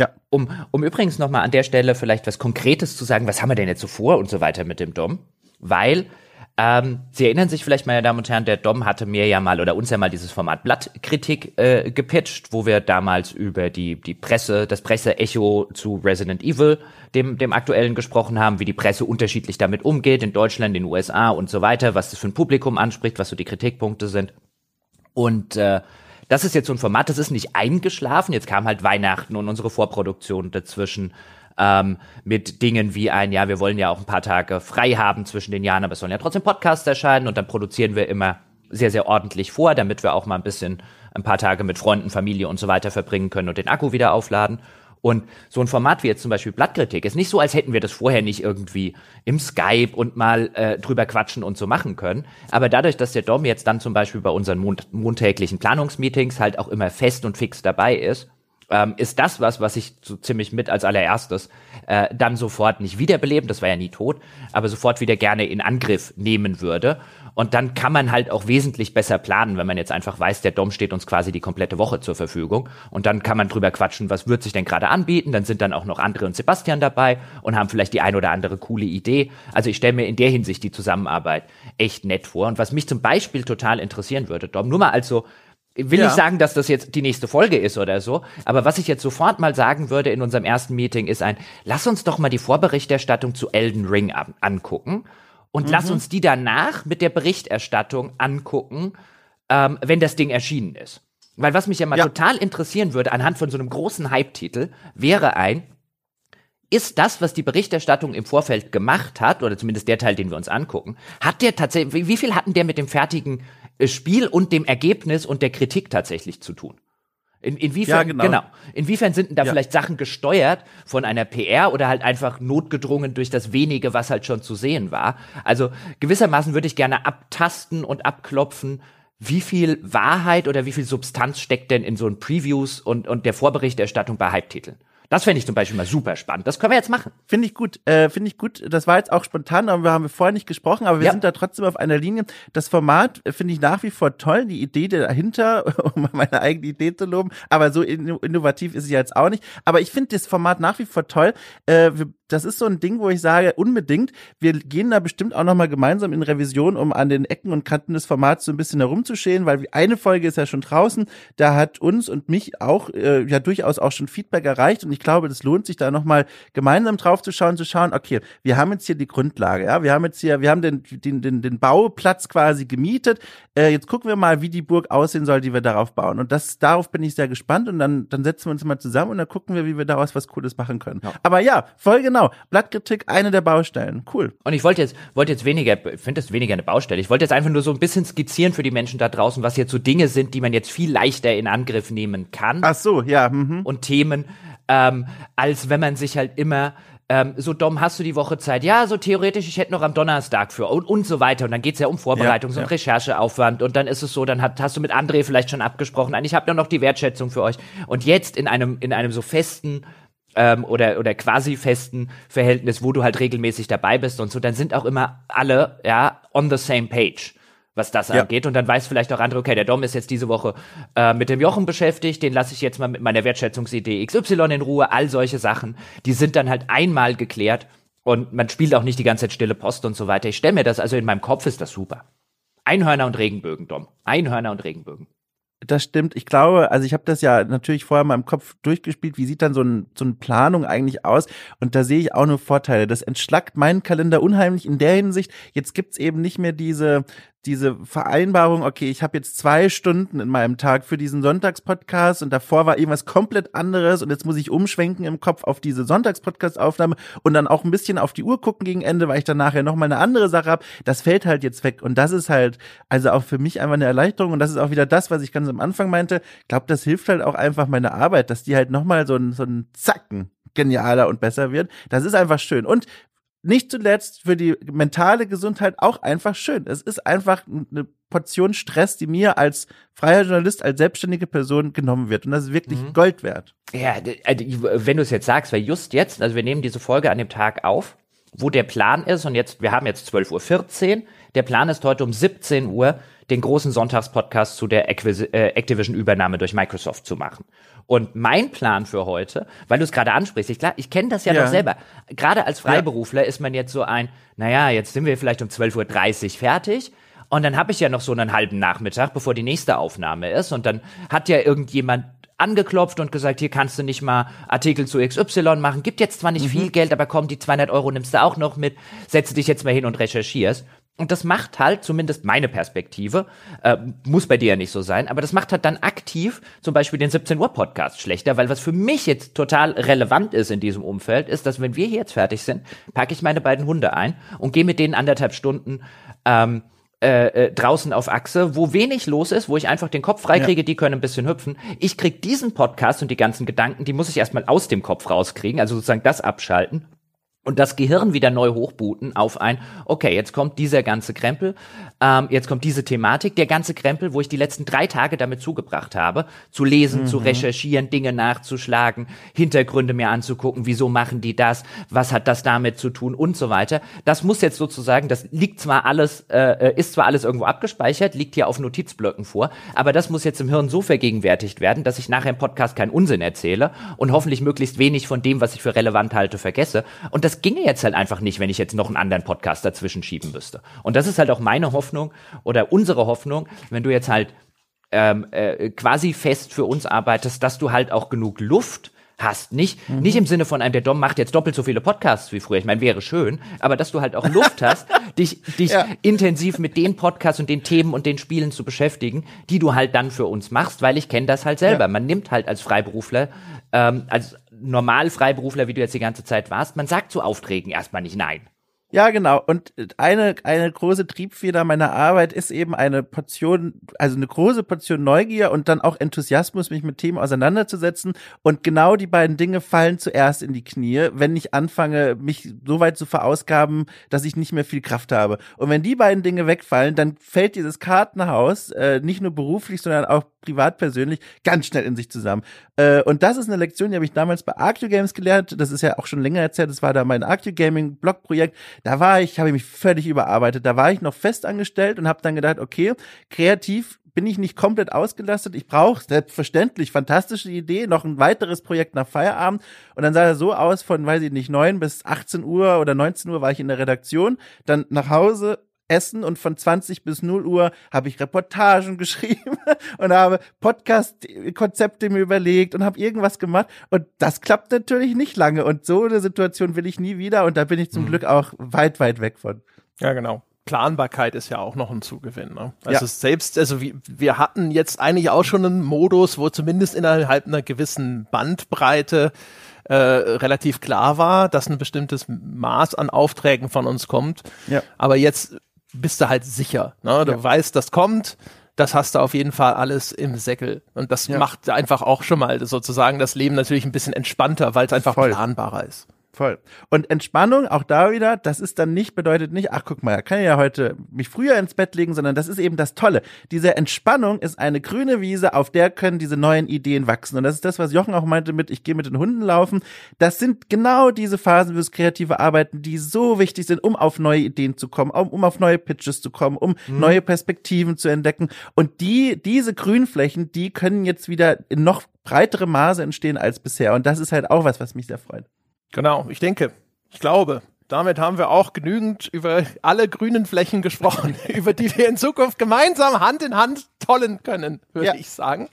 Ja. Um, um übrigens nochmal an der Stelle vielleicht was Konkretes zu sagen, was haben wir denn jetzt so vor und so weiter mit dem Dom? Weil ähm, Sie erinnern sich vielleicht, meine Damen und Herren, der Dom hatte mir ja mal oder uns ja mal dieses Format Blattkritik äh, gepitcht, wo wir damals über die, die Presse, das Presseecho zu Resident Evil, dem, dem aktuellen gesprochen haben, wie die Presse unterschiedlich damit umgeht, in Deutschland, in den USA und so weiter, was das für ein Publikum anspricht, was so die Kritikpunkte sind. Und äh, das ist jetzt so ein Format, das ist nicht eingeschlafen. Jetzt kam halt Weihnachten und unsere Vorproduktion dazwischen ähm, mit Dingen wie ein, ja, wir wollen ja auch ein paar Tage frei haben zwischen den Jahren, aber es sollen ja trotzdem Podcasts erscheinen und dann produzieren wir immer sehr, sehr ordentlich vor, damit wir auch mal ein bisschen ein paar Tage mit Freunden, Familie und so weiter verbringen können und den Akku wieder aufladen. Und so ein Format wie jetzt zum Beispiel Blattkritik ist nicht so, als hätten wir das vorher nicht irgendwie im Skype und mal äh, drüber quatschen und so machen können. Aber dadurch, dass der Dom jetzt dann zum Beispiel bei unseren mond montäglichen Planungsmeetings halt auch immer fest und fix dabei ist, ähm, ist das was, was ich so ziemlich mit als allererstes äh, dann sofort nicht wiederbeleben, das war ja nie tot, aber sofort wieder gerne in Angriff nehmen würde. Und dann kann man halt auch wesentlich besser planen, wenn man jetzt einfach weiß, der Dom steht uns quasi die komplette Woche zur Verfügung. Und dann kann man drüber quatschen, was wird sich denn gerade anbieten. Dann sind dann auch noch Andre und Sebastian dabei und haben vielleicht die ein oder andere coole Idee. Also ich stelle mir in der Hinsicht die Zusammenarbeit echt nett vor. Und was mich zum Beispiel total interessieren würde, Dom, nur mal als will ja. nicht sagen, dass das jetzt die nächste Folge ist oder so, aber was ich jetzt sofort mal sagen würde in unserem ersten Meeting ist ein, lass uns doch mal die Vorberichterstattung zu Elden Ring an angucken und mhm. lass uns die danach mit der Berichterstattung angucken, ähm, wenn das Ding erschienen ist. Weil was mich ja mal ja. total interessieren würde, anhand von so einem großen Hype-Titel, wäre ein, ist das, was die Berichterstattung im Vorfeld gemacht hat, oder zumindest der Teil, den wir uns angucken, hat der tatsächlich, wie viel hatten der mit dem fertigen Spiel und dem Ergebnis und der Kritik tatsächlich zu tun? In, inwiefern, ja, genau. genau. Inwiefern sind denn da ja. vielleicht Sachen gesteuert von einer PR oder halt einfach notgedrungen durch das wenige, was halt schon zu sehen war? Also gewissermaßen würde ich gerne abtasten und abklopfen, wie viel Wahrheit oder wie viel Substanz steckt denn in so ein Previews und, und der Vorberichterstattung bei Hype-Titeln? Das fände ich zum Beispiel mal super spannend. Das können wir jetzt machen. Finde ich gut. Äh, Finde ich gut. Das war jetzt auch spontan, aber wir haben vorher nicht gesprochen, aber wir ja. sind da trotzdem auf einer Linie. Das Format finde ich nach wie vor toll. Die Idee dahinter, um meine eigene Idee zu loben, aber so innovativ ist sie jetzt auch nicht. Aber ich finde das Format nach wie vor toll. Äh, wir das ist so ein Ding, wo ich sage, unbedingt, wir gehen da bestimmt auch nochmal gemeinsam in Revision, um an den Ecken und Kanten des Formats so ein bisschen herumzuschälen, weil eine Folge ist ja schon draußen, da hat uns und mich auch äh, ja durchaus auch schon Feedback erreicht und ich glaube, das lohnt sich da nochmal gemeinsam drauf zu schauen, zu schauen, okay, wir haben jetzt hier die Grundlage, ja, wir haben jetzt hier, wir haben den, den, den, den Bauplatz quasi gemietet, äh, jetzt gucken wir mal, wie die Burg aussehen soll, die wir darauf bauen und das, darauf bin ich sehr gespannt und dann, dann setzen wir uns mal zusammen und dann gucken wir, wie wir daraus was Cooles machen können. Ja. Aber ja, voll genau, Blattkritik, eine der Baustellen, cool. Und ich wollte jetzt, wollte jetzt weniger, finde das weniger eine Baustelle, ich wollte jetzt einfach nur so ein bisschen skizzieren für die Menschen da draußen, was jetzt so Dinge sind, die man jetzt viel leichter in Angriff nehmen kann. Ach so, ja. Mhm. Und Themen, ähm, als wenn man sich halt immer ähm, so Dom, hast du die Woche Zeit? Ja, so theoretisch, ich hätte noch am Donnerstag für und, und so weiter. Und dann geht's ja um Vorbereitungs- ja, und ja. Rechercheaufwand. Und dann ist es so, dann hat, hast du mit André vielleicht schon abgesprochen, ich habe ja noch die Wertschätzung für euch. Und jetzt in einem, in einem so festen ähm, oder, oder quasi festen Verhältnis, wo du halt regelmäßig dabei bist und so, dann sind auch immer alle, ja, on the same page was das ja. angeht. Und dann weiß vielleicht auch andere, okay, der Dom ist jetzt diese Woche äh, mit dem Jochen beschäftigt, den lasse ich jetzt mal mit meiner Wertschätzungsidee XY in Ruhe, all solche Sachen, die sind dann halt einmal geklärt und man spielt auch nicht die ganze Zeit stille Post und so weiter. Ich stelle mir das, also in meinem Kopf ist das super. Einhörner und Regenbögen, Dom. Einhörner und Regenbögen. Das stimmt. Ich glaube, also ich habe das ja natürlich vorher mal im Kopf durchgespielt. Wie sieht dann so, ein, so eine Planung eigentlich aus? Und da sehe ich auch nur Vorteile. Das entschlackt meinen Kalender unheimlich in der Hinsicht. Jetzt gibt's eben nicht mehr diese diese Vereinbarung, okay, ich habe jetzt zwei Stunden in meinem Tag für diesen Sonntagspodcast und davor war irgendwas komplett anderes und jetzt muss ich umschwenken im Kopf auf diese Sonntagspodcast-Aufnahme und dann auch ein bisschen auf die Uhr gucken gegen Ende, weil ich dann nachher nochmal eine andere Sache habe. Das fällt halt jetzt weg und das ist halt also auch für mich einfach eine Erleichterung und das ist auch wieder das, was ich ganz am Anfang meinte. Ich glaube, das hilft halt auch einfach meine Arbeit, dass die halt nochmal so ein, so ein Zacken genialer und besser wird. Das ist einfach schön. Und nicht zuletzt für die mentale Gesundheit auch einfach schön. Es ist einfach eine Portion Stress, die mir als freier Journalist, als selbstständige Person genommen wird. Und das ist wirklich mhm. Gold wert. Ja, also, wenn du es jetzt sagst, weil just jetzt, also wir nehmen diese Folge an dem Tag auf, wo der Plan ist, und jetzt, wir haben jetzt 12.14 Uhr, der Plan ist heute um 17 Uhr, den großen Sonntagspodcast zu der äh, Activision-Übernahme durch Microsoft zu machen. Und mein Plan für heute, weil du es gerade ansprichst, ich, klar, ich kenne das ja, ja, noch selber. Gerade als Freiberufler ja. ist man jetzt so ein, naja, jetzt sind wir vielleicht um 12.30 Uhr fertig. Und dann habe ich ja noch so einen halben Nachmittag, bevor die nächste Aufnahme ist. Und dann hat ja irgendjemand angeklopft und gesagt, hier kannst du nicht mal Artikel zu XY machen. Gibt jetzt zwar nicht mhm. viel Geld, aber komm, die 200 Euro nimmst du auch noch mit. Setze dich jetzt mal hin und recherchierst. Und das macht halt, zumindest meine Perspektive, äh, muss bei dir ja nicht so sein, aber das macht halt dann aktiv zum Beispiel den 17 Uhr Podcast schlechter, weil was für mich jetzt total relevant ist in diesem Umfeld, ist, dass wenn wir hier jetzt fertig sind, packe ich meine beiden Hunde ein und gehe mit denen anderthalb Stunden ähm, äh, äh, draußen auf Achse, wo wenig los ist, wo ich einfach den Kopf freikriege, ja. die können ein bisschen hüpfen. Ich krieg diesen Podcast und die ganzen Gedanken, die muss ich erstmal aus dem Kopf rauskriegen, also sozusagen das abschalten und das Gehirn wieder neu hochbooten auf ein, okay, jetzt kommt dieser ganze Krempel, ähm, jetzt kommt diese Thematik, der ganze Krempel, wo ich die letzten drei Tage damit zugebracht habe, zu lesen, mhm. zu recherchieren, Dinge nachzuschlagen, Hintergründe mir anzugucken, wieso machen die das, was hat das damit zu tun und so weiter. Das muss jetzt sozusagen, das liegt zwar alles, äh, ist zwar alles irgendwo abgespeichert, liegt hier auf Notizblöcken vor, aber das muss jetzt im Hirn so vergegenwärtigt werden, dass ich nachher im Podcast keinen Unsinn erzähle und hoffentlich möglichst wenig von dem, was ich für relevant halte, vergesse. Und das ginge jetzt halt einfach nicht, wenn ich jetzt noch einen anderen Podcast dazwischen schieben müsste. Und das ist halt auch meine Hoffnung oder unsere Hoffnung, wenn du jetzt halt ähm, äh, quasi fest für uns arbeitest, dass du halt auch genug Luft hast. Nicht, mhm. nicht im Sinne von einem, der Dom macht jetzt doppelt so viele Podcasts wie früher. Ich meine, wäre schön, aber dass du halt auch Luft hast, dich, dich ja. intensiv mit den Podcasts und den Themen und den Spielen zu beschäftigen, die du halt dann für uns machst, weil ich kenne das halt selber. Ja. Man nimmt halt als Freiberufler, ähm, als normal Freiberufler, wie du jetzt die ganze Zeit warst, man sagt zu Aufträgen erstmal nicht nein. Ja, genau. Und eine, eine große Triebfeder meiner Arbeit ist eben eine Portion, also eine große Portion Neugier und dann auch Enthusiasmus, mich mit Themen auseinanderzusetzen. Und genau die beiden Dinge fallen zuerst in die Knie, wenn ich anfange, mich so weit zu verausgaben, dass ich nicht mehr viel Kraft habe. Und wenn die beiden Dinge wegfallen, dann fällt dieses Kartenhaus, äh, nicht nur beruflich, sondern auch privat persönlich, ganz schnell in sich zusammen. Äh, und das ist eine Lektion, die habe ich damals bei Arctio Games gelernt. Das ist ja auch schon länger erzählt. Das war da mein Arctio Gaming Blogprojekt da war ich, habe ich mich völlig überarbeitet. Da war ich noch fest angestellt und habe dann gedacht, okay, kreativ bin ich nicht komplett ausgelastet. Ich brauche selbstverständlich fantastische Idee, noch ein weiteres Projekt nach Feierabend. Und dann sah er so aus von, weiß ich nicht, neun bis 18 Uhr oder 19 Uhr war ich in der Redaktion, dann nach Hause, Essen und von 20 bis 0 Uhr habe ich Reportagen geschrieben und habe Podcast-Konzepte mir überlegt und habe irgendwas gemacht. Und das klappt natürlich nicht lange. Und so eine Situation will ich nie wieder. Und da bin ich zum mhm. Glück auch weit, weit weg von. Ja, genau. Planbarkeit ist ja auch noch ein Zugewinn. Ne? Also ja. selbst, also wir, wir hatten jetzt eigentlich auch schon einen Modus, wo zumindest innerhalb einer gewissen Bandbreite äh, relativ klar war, dass ein bestimmtes Maß an Aufträgen von uns kommt. Ja. Aber jetzt bist du halt sicher. Ne? Du ja. weißt, das kommt, das hast du auf jeden Fall alles im Säckel. Und das ja. macht einfach auch schon mal sozusagen das Leben natürlich ein bisschen entspannter, weil es einfach Voll. planbarer ist. Voll. Und Entspannung, auch da wieder, das ist dann nicht, bedeutet nicht, ach guck mal, kann ich ja heute mich früher ins Bett legen, sondern das ist eben das Tolle. Diese Entspannung ist eine grüne Wiese, auf der können diese neuen Ideen wachsen. Und das ist das, was Jochen auch meinte mit, ich gehe mit den Hunden laufen. Das sind genau diese Phasen fürs kreative Arbeiten, die so wichtig sind, um auf neue Ideen zu kommen, um, um auf neue Pitches zu kommen, um mhm. neue Perspektiven zu entdecken. Und die, diese Grünflächen, die können jetzt wieder in noch breitere Maße entstehen als bisher. Und das ist halt auch was, was mich sehr freut. Genau, ich denke, ich glaube, damit haben wir auch genügend über alle grünen Flächen gesprochen, über die wir in Zukunft gemeinsam Hand in Hand tollen können, würde ja. ich sagen.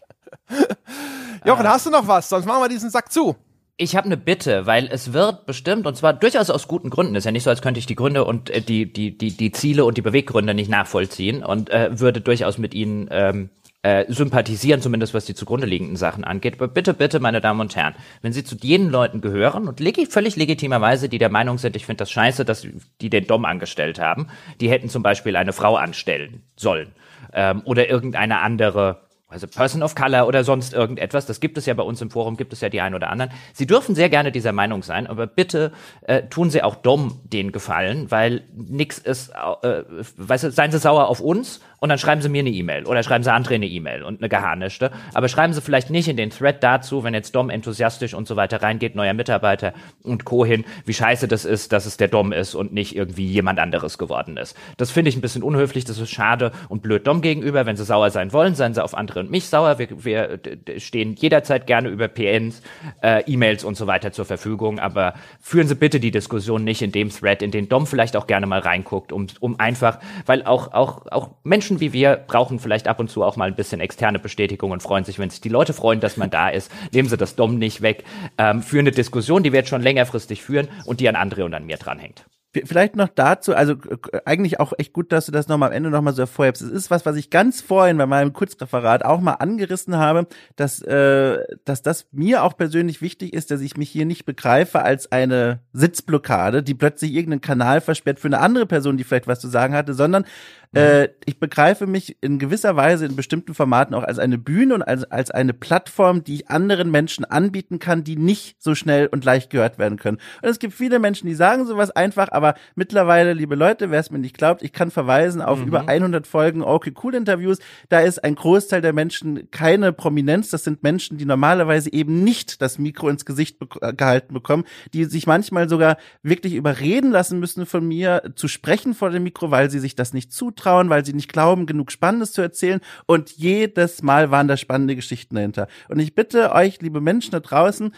Jochen, äh. hast du noch was? Sonst machen wir diesen Sack zu. Ich habe eine Bitte, weil es wird bestimmt, und zwar durchaus aus guten Gründen, ist ja nicht so, als könnte ich die Gründe und äh, die, die, die, die Ziele und die Beweggründe nicht nachvollziehen und äh, würde durchaus mit ihnen ähm, äh, sympathisieren, zumindest was die zugrunde liegenden Sachen angeht. Aber bitte, bitte, meine Damen und Herren, wenn Sie zu jenen Leuten gehören und legi völlig legitimerweise, die der Meinung sind, ich finde das scheiße, dass die den Dom angestellt haben, die hätten zum Beispiel eine Frau anstellen sollen ähm, oder irgendeine andere also Person of Color oder sonst irgendetwas. Das gibt es ja bei uns im Forum, gibt es ja die einen oder anderen. Sie dürfen sehr gerne dieser Meinung sein, aber bitte äh, tun Sie auch Dom den Gefallen, weil nix ist, äh, weißt du, seien Sie sauer auf uns und dann schreiben Sie mir eine E-Mail oder schreiben Sie André eine E-Mail und eine geharnischte. Aber schreiben Sie vielleicht nicht in den Thread dazu, wenn jetzt Dom enthusiastisch und so weiter reingeht, neuer Mitarbeiter und Co. hin, wie scheiße das ist, dass es der Dom ist und nicht irgendwie jemand anderes geworden ist. Das finde ich ein bisschen unhöflich, das ist schade und blöd Dom gegenüber. Wenn Sie sauer sein wollen, seien Sie auf andere und mich sauer. Wir, wir stehen jederzeit gerne über PNs, äh, E-Mails und so weiter zur Verfügung, aber führen Sie bitte die Diskussion nicht in dem Thread, in den Dom vielleicht auch gerne mal reinguckt, um, um einfach, weil auch, auch, auch Menschen Menschen wie wir brauchen vielleicht ab und zu auch mal ein bisschen externe Bestätigung und freuen sich, wenn sich die Leute freuen, dass man da ist. Nehmen Sie das Dom nicht weg. Ähm, für eine Diskussion, die wir jetzt schon längerfristig führen und die an André und an mir dranhängt. Vielleicht noch dazu, also eigentlich auch echt gut, dass du das nochmal am Ende nochmal so hervorhebst. Es ist was, was ich ganz vorhin bei meinem Kurzreferat auch mal angerissen habe, dass, äh, dass das mir auch persönlich wichtig ist, dass ich mich hier nicht begreife als eine Sitzblockade, die plötzlich irgendeinen Kanal versperrt für eine andere Person, die vielleicht was zu sagen hatte, sondern äh, ich begreife mich in gewisser Weise in bestimmten Formaten auch als eine Bühne und als, als eine Plattform, die ich anderen Menschen anbieten kann, die nicht so schnell und leicht gehört werden können. Und es gibt viele Menschen, die sagen sowas einfach, aber mittlerweile, liebe Leute, wer es mir nicht glaubt, ich kann verweisen auf mhm. über 100 Folgen Okay Cool Interviews. Da ist ein Großteil der Menschen keine Prominenz. Das sind Menschen, die normalerweise eben nicht das Mikro ins Gesicht be äh, gehalten bekommen, die sich manchmal sogar wirklich überreden lassen müssen von mir zu sprechen vor dem Mikro, weil sie sich das nicht zutrauen zutrauen, weil sie nicht glauben, genug Spannendes zu erzählen. Und jedes Mal waren da spannende Geschichten dahinter. Und ich bitte euch, liebe Menschen da draußen,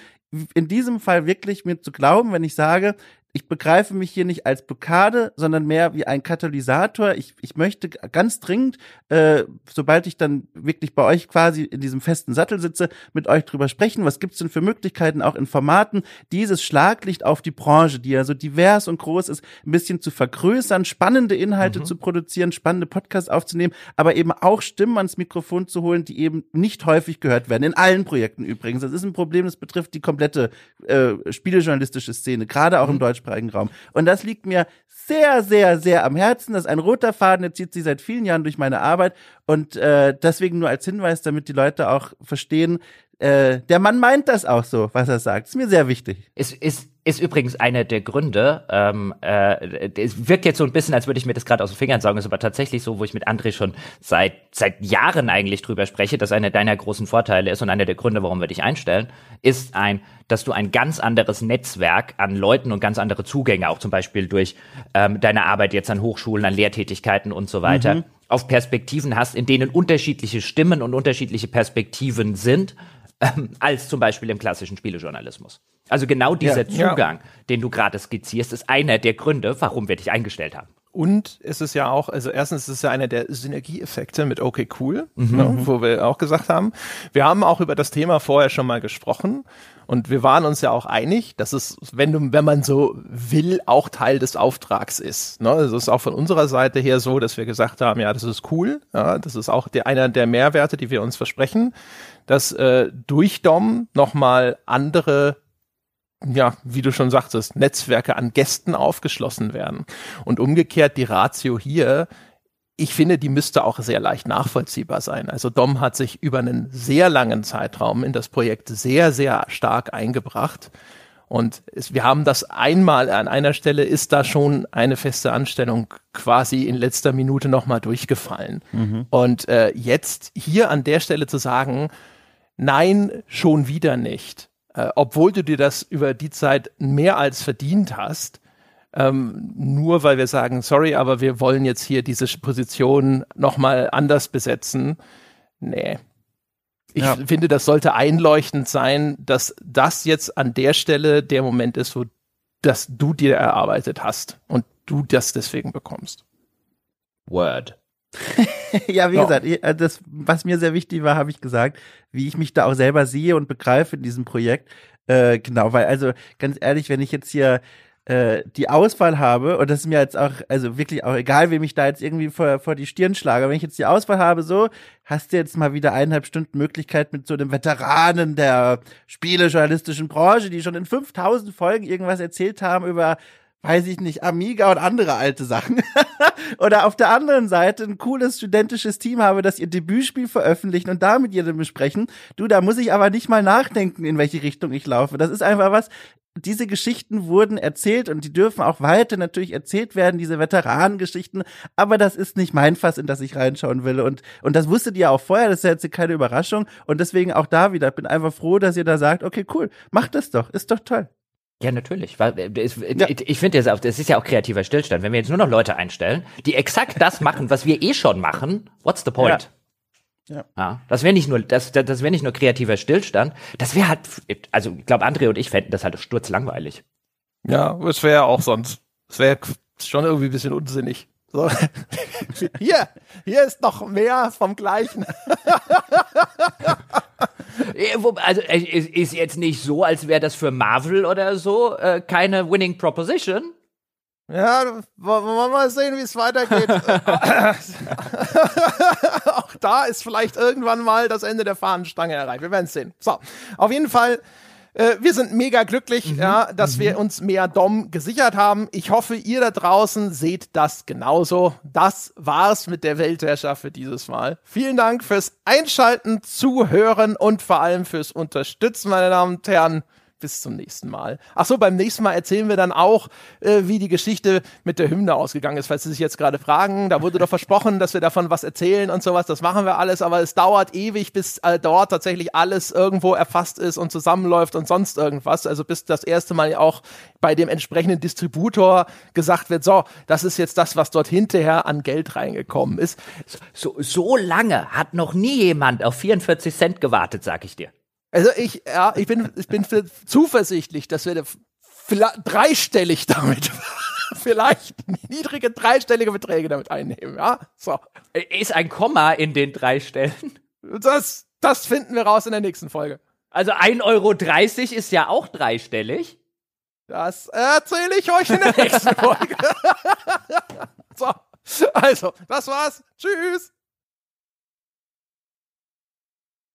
in diesem Fall wirklich mir zu glauben, wenn ich sage, ich begreife mich hier nicht als Blockade, sondern mehr wie ein Katalysator. Ich, ich möchte ganz dringend, äh, sobald ich dann wirklich bei euch quasi in diesem festen Sattel sitze, mit euch drüber sprechen. Was gibt's denn für Möglichkeiten, auch in Formaten, dieses Schlaglicht auf die Branche, die ja so divers und groß ist, ein bisschen zu vergrößern, spannende Inhalte mhm. zu produzieren, spannende Podcasts aufzunehmen, aber eben auch Stimmen ans Mikrofon zu holen, die eben nicht häufig gehört werden. In allen Projekten übrigens. Das ist ein Problem, das betrifft die komplette äh, spielejournalistische Szene, gerade auch mhm. im Deutschen deutschsprachigen Raum. Und das liegt mir sehr, sehr, sehr am Herzen. Das ist ein roter Faden, der zieht sich seit vielen Jahren durch meine Arbeit. Und äh, deswegen nur als Hinweis, damit die Leute auch verstehen, äh, der Mann meint das auch so, was er sagt. Ist mir sehr wichtig. Es ist, ist übrigens einer der Gründe. Ähm, äh, es wirkt jetzt so ein bisschen, als würde ich mir das gerade aus den Fingern sagen, ist aber tatsächlich so, wo ich mit André schon seit seit Jahren eigentlich drüber spreche, dass einer deiner großen Vorteile ist und einer der Gründe, warum wir dich einstellen, ist ein, dass du ein ganz anderes Netzwerk an Leuten und ganz andere Zugänge, auch zum Beispiel durch ähm, deine Arbeit jetzt an Hochschulen, an Lehrtätigkeiten und so weiter. Mhm auf Perspektiven hast, in denen unterschiedliche Stimmen und unterschiedliche Perspektiven sind, ähm, als zum Beispiel im klassischen Spielejournalismus. Also genau dieser Ja. Zugang, den du gerade skizzierst, ist einer der Gründe, warum wir dich eingestellt haben. Und es ist ja auch, also erstens ist es ja einer der Synergieeffekte mit OK Cool, ne, wo wir auch gesagt haben, wir haben auch über das Thema vorher schon mal gesprochen und wir waren uns ja auch einig, dass es, wenn du, wenn man so will, auch Teil des Auftrags ist. Ne? Also es ist auch von unserer Seite her so, dass wir gesagt haben, ja, das ist cool, ja, das ist auch der, einer der Mehrwerte, die wir uns versprechen, dass äh, durch DOM nochmal andere ja, wie du schon sagtest, Netzwerke an Gästen aufgeschlossen werden. Und umgekehrt die Ratio hier, ich finde, die müsste auch sehr leicht nachvollziehbar sein. Also Dom hat sich über einen sehr langen Zeitraum in das Projekt sehr, sehr stark eingebracht. Und es, wir haben das einmal an einer Stelle ist da schon eine feste Anstellung quasi in letzter Minute nochmal durchgefallen. Und äh, jetzt hier an der Stelle zu sagen, nein, schon wieder nicht äh, obwohl du dir das über die Zeit mehr als verdient hast, ähm, nur weil wir sagen, sorry, aber wir wollen jetzt hier diese Position nochmal anders besetzen. Nee. Ich Ja. finde, das sollte einleuchtend sein, dass das jetzt an der Stelle der Moment ist, wo das du dir erarbeitet hast und du das deswegen bekommst. Word. ja, wie Ja. gesagt, äh, das, was mir sehr wichtig war, habe ich gesagt, wie ich mich da auch selber sehe und begreife in diesem Projekt. Äh, genau, weil also ganz ehrlich, wenn ich jetzt hier äh, die Auswahl habe, und das ist mir jetzt auch, also wirklich auch egal, wem ich da jetzt irgendwie vor, vor die Stirn schlage, wenn ich jetzt die Auswahl habe, so, hast du jetzt mal wieder eineinhalb Stunden Möglichkeit mit so einem Veteranen der spielejournalistischen Branche, die schon in 5000 Folgen irgendwas erzählt haben über weiß ich nicht, Amiga und andere alte Sachen. Oder auf der anderen Seite ein cooles studentisches Team habe, das ihr Debütspiel veröffentlichen und da mit jedem besprechen. Du, da muss ich aber nicht mal nachdenken, in welche Richtung ich laufe. Das ist einfach was, diese Geschichten wurden erzählt und die dürfen auch weiter natürlich erzählt werden, diese Veteranengeschichten, aber das ist nicht mein Fass, in das ich reinschauen will und, und das wusstet ihr auch vorher, das ist jetzt keine Überraschung und deswegen auch da wieder, bin einfach froh, dass ihr da sagt, okay, cool, macht das doch, ist doch toll. Ja, natürlich. Weil, äh, es, Ich, ich finde, das, das ist ja auch kreativer Stillstand. Wenn wir jetzt nur noch Leute einstellen, die exakt das machen, was wir eh schon machen, what's the point? Ja. Ja, das wäre nicht nur, das, das, das wäre nicht nur kreativer Stillstand. Das wäre halt, also ich glaube, André und ich fänden das halt sturzlangweilig. Ja, es wäre auch sonst. Es wäre schon irgendwie ein bisschen unsinnig. So. hier, hier ist noch mehr vom Gleichen. Äh, Also ist jetzt nicht so, als wäre das für Marvel oder so äh, keine Winning Proposition. Ja, wollen wir mal sehen, wie es weitergeht. Auch da ist vielleicht irgendwann mal das Ende der Fahnenstange erreicht. Wir werden es sehen. So, auf jeden Fall. Äh, wir sind mega glücklich, ja, dass wir uns mehr Dom gesichert haben. Ich hoffe, ihr da draußen seht das genauso. Das war's mit der Weltherrschaft für dieses Mal. Vielen Dank fürs Einschalten, Zuhören und vor allem fürs Unterstützen, meine Damen und Herren. Bis zum nächsten Mal. Ach so, beim nächsten Mal erzählen wir dann auch, äh, wie die Geschichte mit der Hymne ausgegangen ist, falls Sie sich jetzt gerade fragen. Da wurde doch versprochen, dass wir davon was erzählen und sowas. Das machen wir alles, aber es dauert ewig, bis äh, dort tatsächlich alles irgendwo erfasst ist und zusammenläuft und sonst irgendwas. Also bis das erste Mal auch bei dem entsprechenden Distributor gesagt wird, so, das ist jetzt das, was dort hinterher an Geld reingekommen ist. So, so lange hat noch nie jemand auf 44 Cent gewartet, sag ich dir. Also ich, ja, ich bin, ich bin zuversichtlich, dass wir dreistellig damit, vielleicht niedrige dreistellige Beträge damit einnehmen, ja. So. Ist ein Komma in den drei Stellen? Das, das finden wir raus in der nächsten Folge. Also 1,30 Euro ist ja auch dreistellig. Das erzähle ich euch in der nächsten Folge. so. Also, das war's. Tschüss.